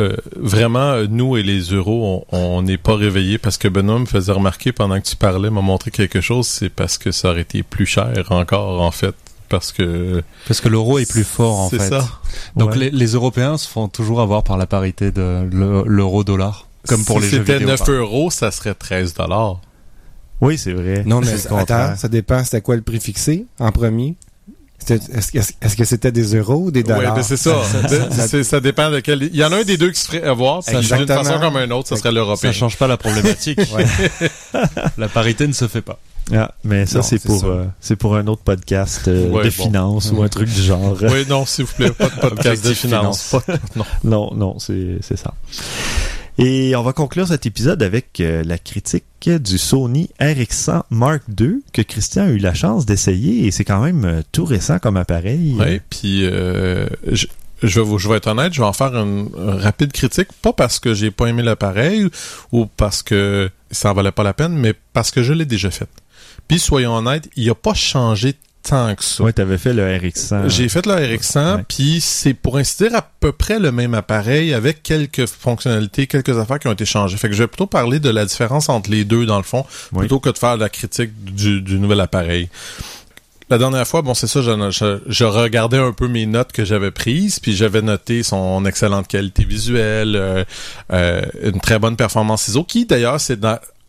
euh, vraiment, nous et les euros, on- n'est pas réveillés parce que Benoît me faisait remarquer pendant que tu parlais, m'a montré quelque chose, c'est parce que ça aurait été plus cher encore, en fait. Parce que Parce que l'euro est plus fort en c'est fait. ça. Donc Ouais. les, les Européens se font toujours avoir par la parité de le- l'euro-dollar. Comme pour si les jeux c'était vidéo. 9 par exemple. euros, ça serait 13 dollars. Oui, c'est vrai. Non, mais C'est attends, ça dépend. C'était quoi le prix fixé en premier? Est-ce que c'était des euros ou des Oui, dollars? mais c'est ça. ça, ça dépend de quel. Il y en a un des deux qui se ferait avoir. puis D'une Exactement. façon comme un autre, ça serait l'européen. Ça change pas la problématique. la parité ne se fait pas. Ah, mais ça, c'est pour, ça. euh, c'est pour un autre podcast euh, Ouais, de bon. finance ou un truc du genre. Oui, non, s'il vous plaît, pas de podcast de finance. Pas- non. Non, non, c'est c'est ça. Et on va conclure cet épisode avec euh, la critique du Sony RX100 Mark II que Christian a eu la chance d'essayer et c'est quand même euh, tout récent comme appareil. Oui, puis euh, je, vais être honnête, je vais en faire une, rapide critique, pas parce que j'ai pas aimé l'appareil ou parce que ça en valait pas la peine, mais parce que je l'ai déjà fait. Puis soyons honnêtes, il a pas changé tant que ça. Ouais, t'avais fait le RX100. J'ai fait le RX100, Ouais. puis c'est pour ainsi dire à peu près le même appareil avec quelques fonctionnalités, quelques affaires qui ont été changées. Fait que je vais plutôt parler de la différence entre les deux dans le fond, Oui. plutôt que de faire la critique du, du nouvel appareil. La dernière fois, bon, c'est ça, je, je, je regardais un peu mes notes que j'avais prises, puis j'avais noté son excellente qualité visuelle, euh, euh, une très bonne performance ISO, qui d'ailleurs s'est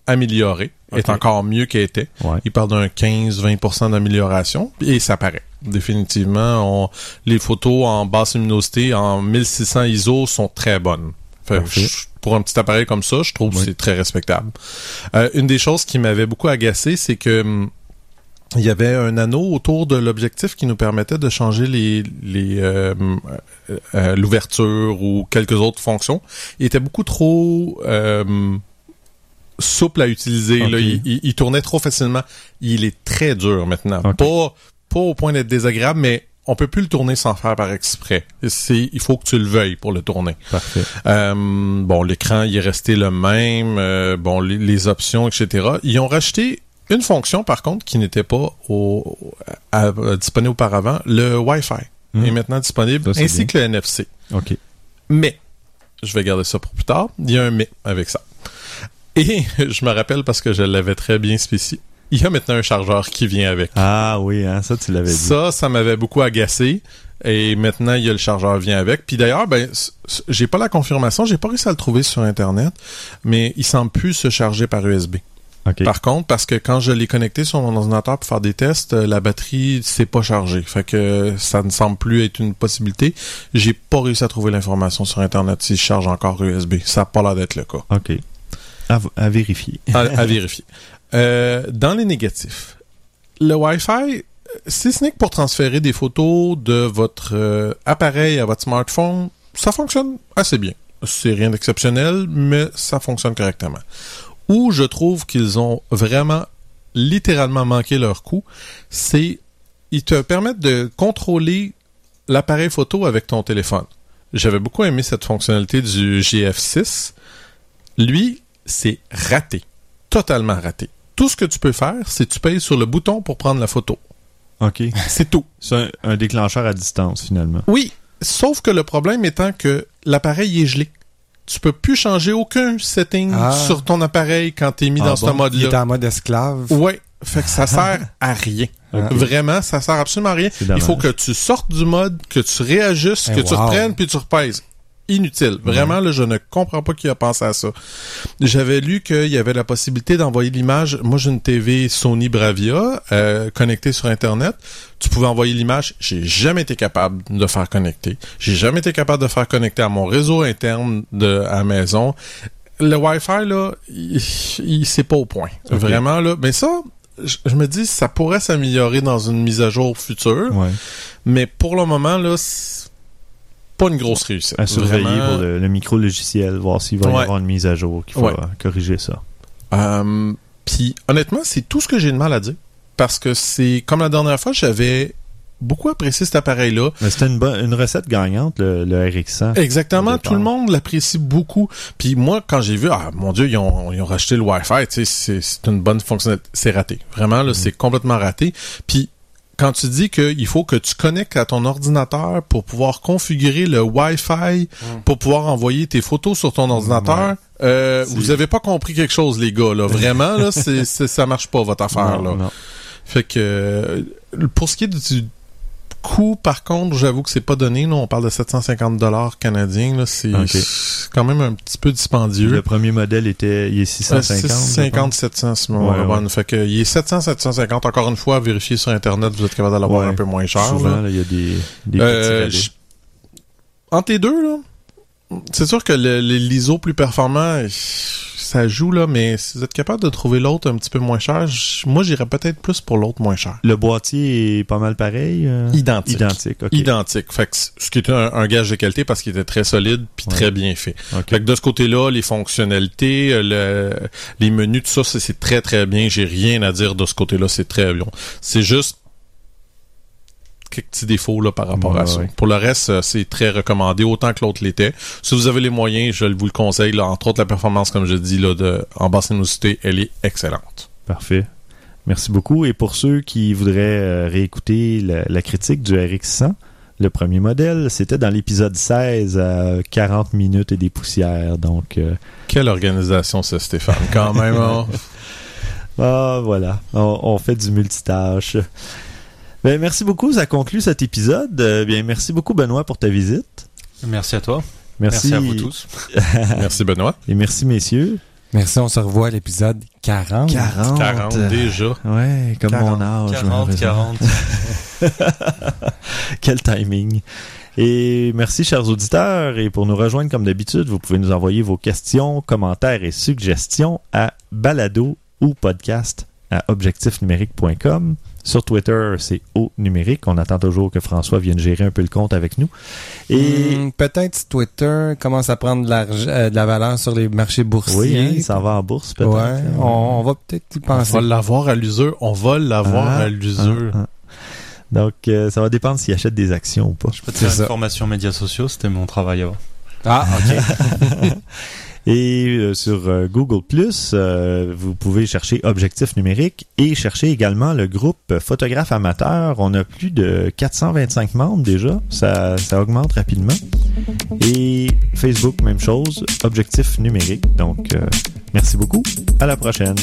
améliorée, est Ok. encore mieux qu'elle était. Ouais. Il parle d'un 15-20% d'amélioration et ça paraît. Définitivement, on- les photos en basse luminosité, en 1600 ISO, sont très bonnes. Fait je- pour un petit appareil comme ça, je trouve que c'est très respectable. Euh, une des choses qui m'avait beaucoup agacé, c'est que hum, il y avait un anneau autour de l'objectif qui nous permettait de changer les, les euh, euh, euh, l'ouverture ou quelques autres fonctions. Il était beaucoup trop euh, souple à utiliser. Là. Il, il- il tournait trop facilement. Il est très dur maintenant. Pas, pas au point d'être désagréable, mais on peut plus le tourner sans faire par exprès. C'est, il faut que tu le veuilles pour le tourner. Parfait. Euh, bon, l'écran, il est resté le même. euh, bon, les, les options, etc. Ils ont racheté une fonction, par contre, qui n'était pas au, à- à- disponible auparavant. Le Wi-Fi Hmm. est maintenant disponible, Ça, ainsi bien. que le NFC. OK. Mais, je vais garder ça pour plus tard. Il y a un mais avec ça. Et je me rappelle parce que je l'avais très bien spécifié. Il y a maintenant un chargeur qui vient avec. Ah oui, hein, ça, tu l'avais dit. Ça, ça m'avait beaucoup agacé. Et maintenant, il y a le chargeur vient avec. Puis d'ailleurs, ben, j'ai pas la confirmation, j'ai pas réussi à le trouver sur Internet, mais il semble plus se charger par USB. Par contre, parce que quand je l'ai connecté sur mon ordinateur pour faire des tests, euh, la batterie s'est pas chargée. Fait que ça ne semble plus être une possibilité. J'ai pas réussi à trouver l'information sur Internet s'il charge encore USB. Ça n'a pas l'air d'être le cas. OK. À, vérifier. à vérifier. Euh, dans les négatifs, le Wi-Fi, si ce n'est que pour transférer des photos de votre euh, appareil à votre smartphone, ça fonctionne assez bien. C'est rien d'exceptionnel, mais ça fonctionne correctement. Où je trouve qu'ils ont vraiment littéralement manqué leur coup, c'est ils te permettent de contrôler l'appareil photo avec ton téléphone. J'avais beaucoup aimé cette fonctionnalité du GF6. Lui, c'est raté. Totalement raté. Tout ce que tu peux faire, c'est tu payes sur le bouton pour prendre la photo. OK. C'est tout. C'est un, un déclencheur à distance, finalement. Oui, sauf que le problème étant que l'appareil est gelé. Tu peux plus changer aucun setting Ah. sur ton appareil quand tu es mis Ah dans ce bon? Mode-là. est en mode esclave. Ouais, fait que ça sert à rien. Vraiment, ça sert absolument à rien. Il faut que tu sortes du mode, que tu réajustes, Eh, que tu reprennes puis tu repèses. Inutile. Vraiment, là, je ne comprends pas qui a pensé à ça. J'avais lu qu'il y avait la possibilité d'envoyer l'image. Moi, j'ai une TV Sony Bravia euh, connectée sur Internet. Tu pouvais envoyer l'image. J'ai jamais été capable de faire connecter. J'ai jamais été capable de faire connecter à mon réseau interne de à la maison. Le Wi-Fi là, il, il- c'est pas au point. Vraiment là. Mais ça, je, je me dis, ça pourrait s'améliorer dans une mise à jour future, Ouais. mais pour le moment, là, pas une grosse réussite. À surveiller Vraiment. pour le, le micro-logiciel, voir s'il va y avoir une mise à jour qu'il faut Ouais. corriger ça. Euh, Puis honnêtement, c'est tout ce que j'ai de mal à dire. Parce que c'est comme la dernière fois, j'avais beaucoup apprécié cet appareil-là. Mais c'était une, une recette gagnante, le, le RX100. Exactement, tout le monde l'apprécie beaucoup. Puis moi, quand j'ai vu, ah mon Dieu, ils ont, ils ont racheté le Wi-Fi, c'est- c'est une bonne fonctionnalité. C'est raté. Vraiment, là, c'est complètement raté. Puis quand tu dis qu'il faut que tu connectes à ton ordinateur pour pouvoir configurer le Wi-Fi, pour pouvoir envoyer tes photos sur ton ordinateur, euh, vous avez pas compris quelque chose, les gars. Là. Vraiment, là, c'est, c'est- ça marche pas, votre affaire. Non, là. non. Fait que pour ce qui est du coût, par contre, j'avoue que c'est pas donné. Là. On parle de 750 dollars canadiens. Là. C'est quand même un petit peu dispendieux. Le premier modèle était, il est 650. je 50, pense. 700, Simon Ouais, Rabonne. Fait que il est 700, 750. Encore une fois, vérifiez sur Internet, vous êtes capable de l'avoir Ouais. un peu moins cher. Souvent, il y a des, des Euh, petits Entre les deux, là, c'est sûr que l'ISO plus performant, ça joue, là, mais si vous êtes capable de trouver l'autre un petit peu moins cher, moi, j'irais peut-être plus pour l'autre moins cher. Le boîtier est pas mal pareil. euh? Identique. Identique, ok. Identique. Fait que c- ce qui est un, un gage de qualité parce qu'il était très solide puis Ouais. très bien fait. Ok. Fait que de ce côté-là, les fonctionnalités, euh, le, les menus, tout ça, c'est- c'est très très bien. J'ai rien à dire de ce côté-là, c'est très bien. C'est juste quelques petits défauts là par rapport Ouais, à ça. ouais. Pour le reste, euh, c'est très recommandé autant que l'autre l'était. Si vous avez les moyens, je vous le conseille. Là, entre autres, la performance, comme je dis, là, de, en basse luminosité, elle est excellente. Parfait. Merci beaucoup. Et pour ceux qui voudraient euh, réécouter la, la critique du RX100, le premier modèle, c'était dans l'épisode 16 à 40 minutes et des poussières. Donc, euh, Quelle organisation, ça, Stéphane, quand même. hein? ah, voilà. On, on fait du multitâche. Ben, merci beaucoup. Ça conclut cet épisode. Euh, bien, merci beaucoup, Benoît, pour ta visite. Merci à toi. Merci, Merci à vous tous. Merci, Benoît. Et merci, messieurs. Merci, on se revoit à l'épisode 40. 40. 40 déjà. Ouais, comme 40, mon âge. 40, malheureusement. 40. Quel timing. Et merci, chers auditeurs. Et pour nous rejoindre, comme d'habitude, vous pouvez nous envoyer vos questions, commentaires et suggestions à balado ou podcast à objectifnumérique.com. Sur Twitter, c'est au numérique. On attend toujours que François vienne gérer un peu le compte avec nous. Et Hmm, peut-être Twitter commence à prendre de, euh, de la valeur sur les marchés boursiers. oui, hein, ça va en bourse peut-être. Ouais, on, on va peut-être y On penser. va l'avoir à l'usure. On va l'avoir Ah, à l'usure. Ah, ah. Donc, euh, ça va dépendre s'il achète des actions ou pas. Je peux te C'est faire ça. une formation médias sociaux, c'était mon travail avant. Ah, ok. Et euh, sur euh, Google euh, vous pouvez chercher Objectif numérique et chercher également le groupe Photographe amateur. On a plus de 425 membres déjà. Ça, ça augmente rapidement. Et Facebook, même chose. Objectif numérique. Donc, merci beaucoup. À la prochaine.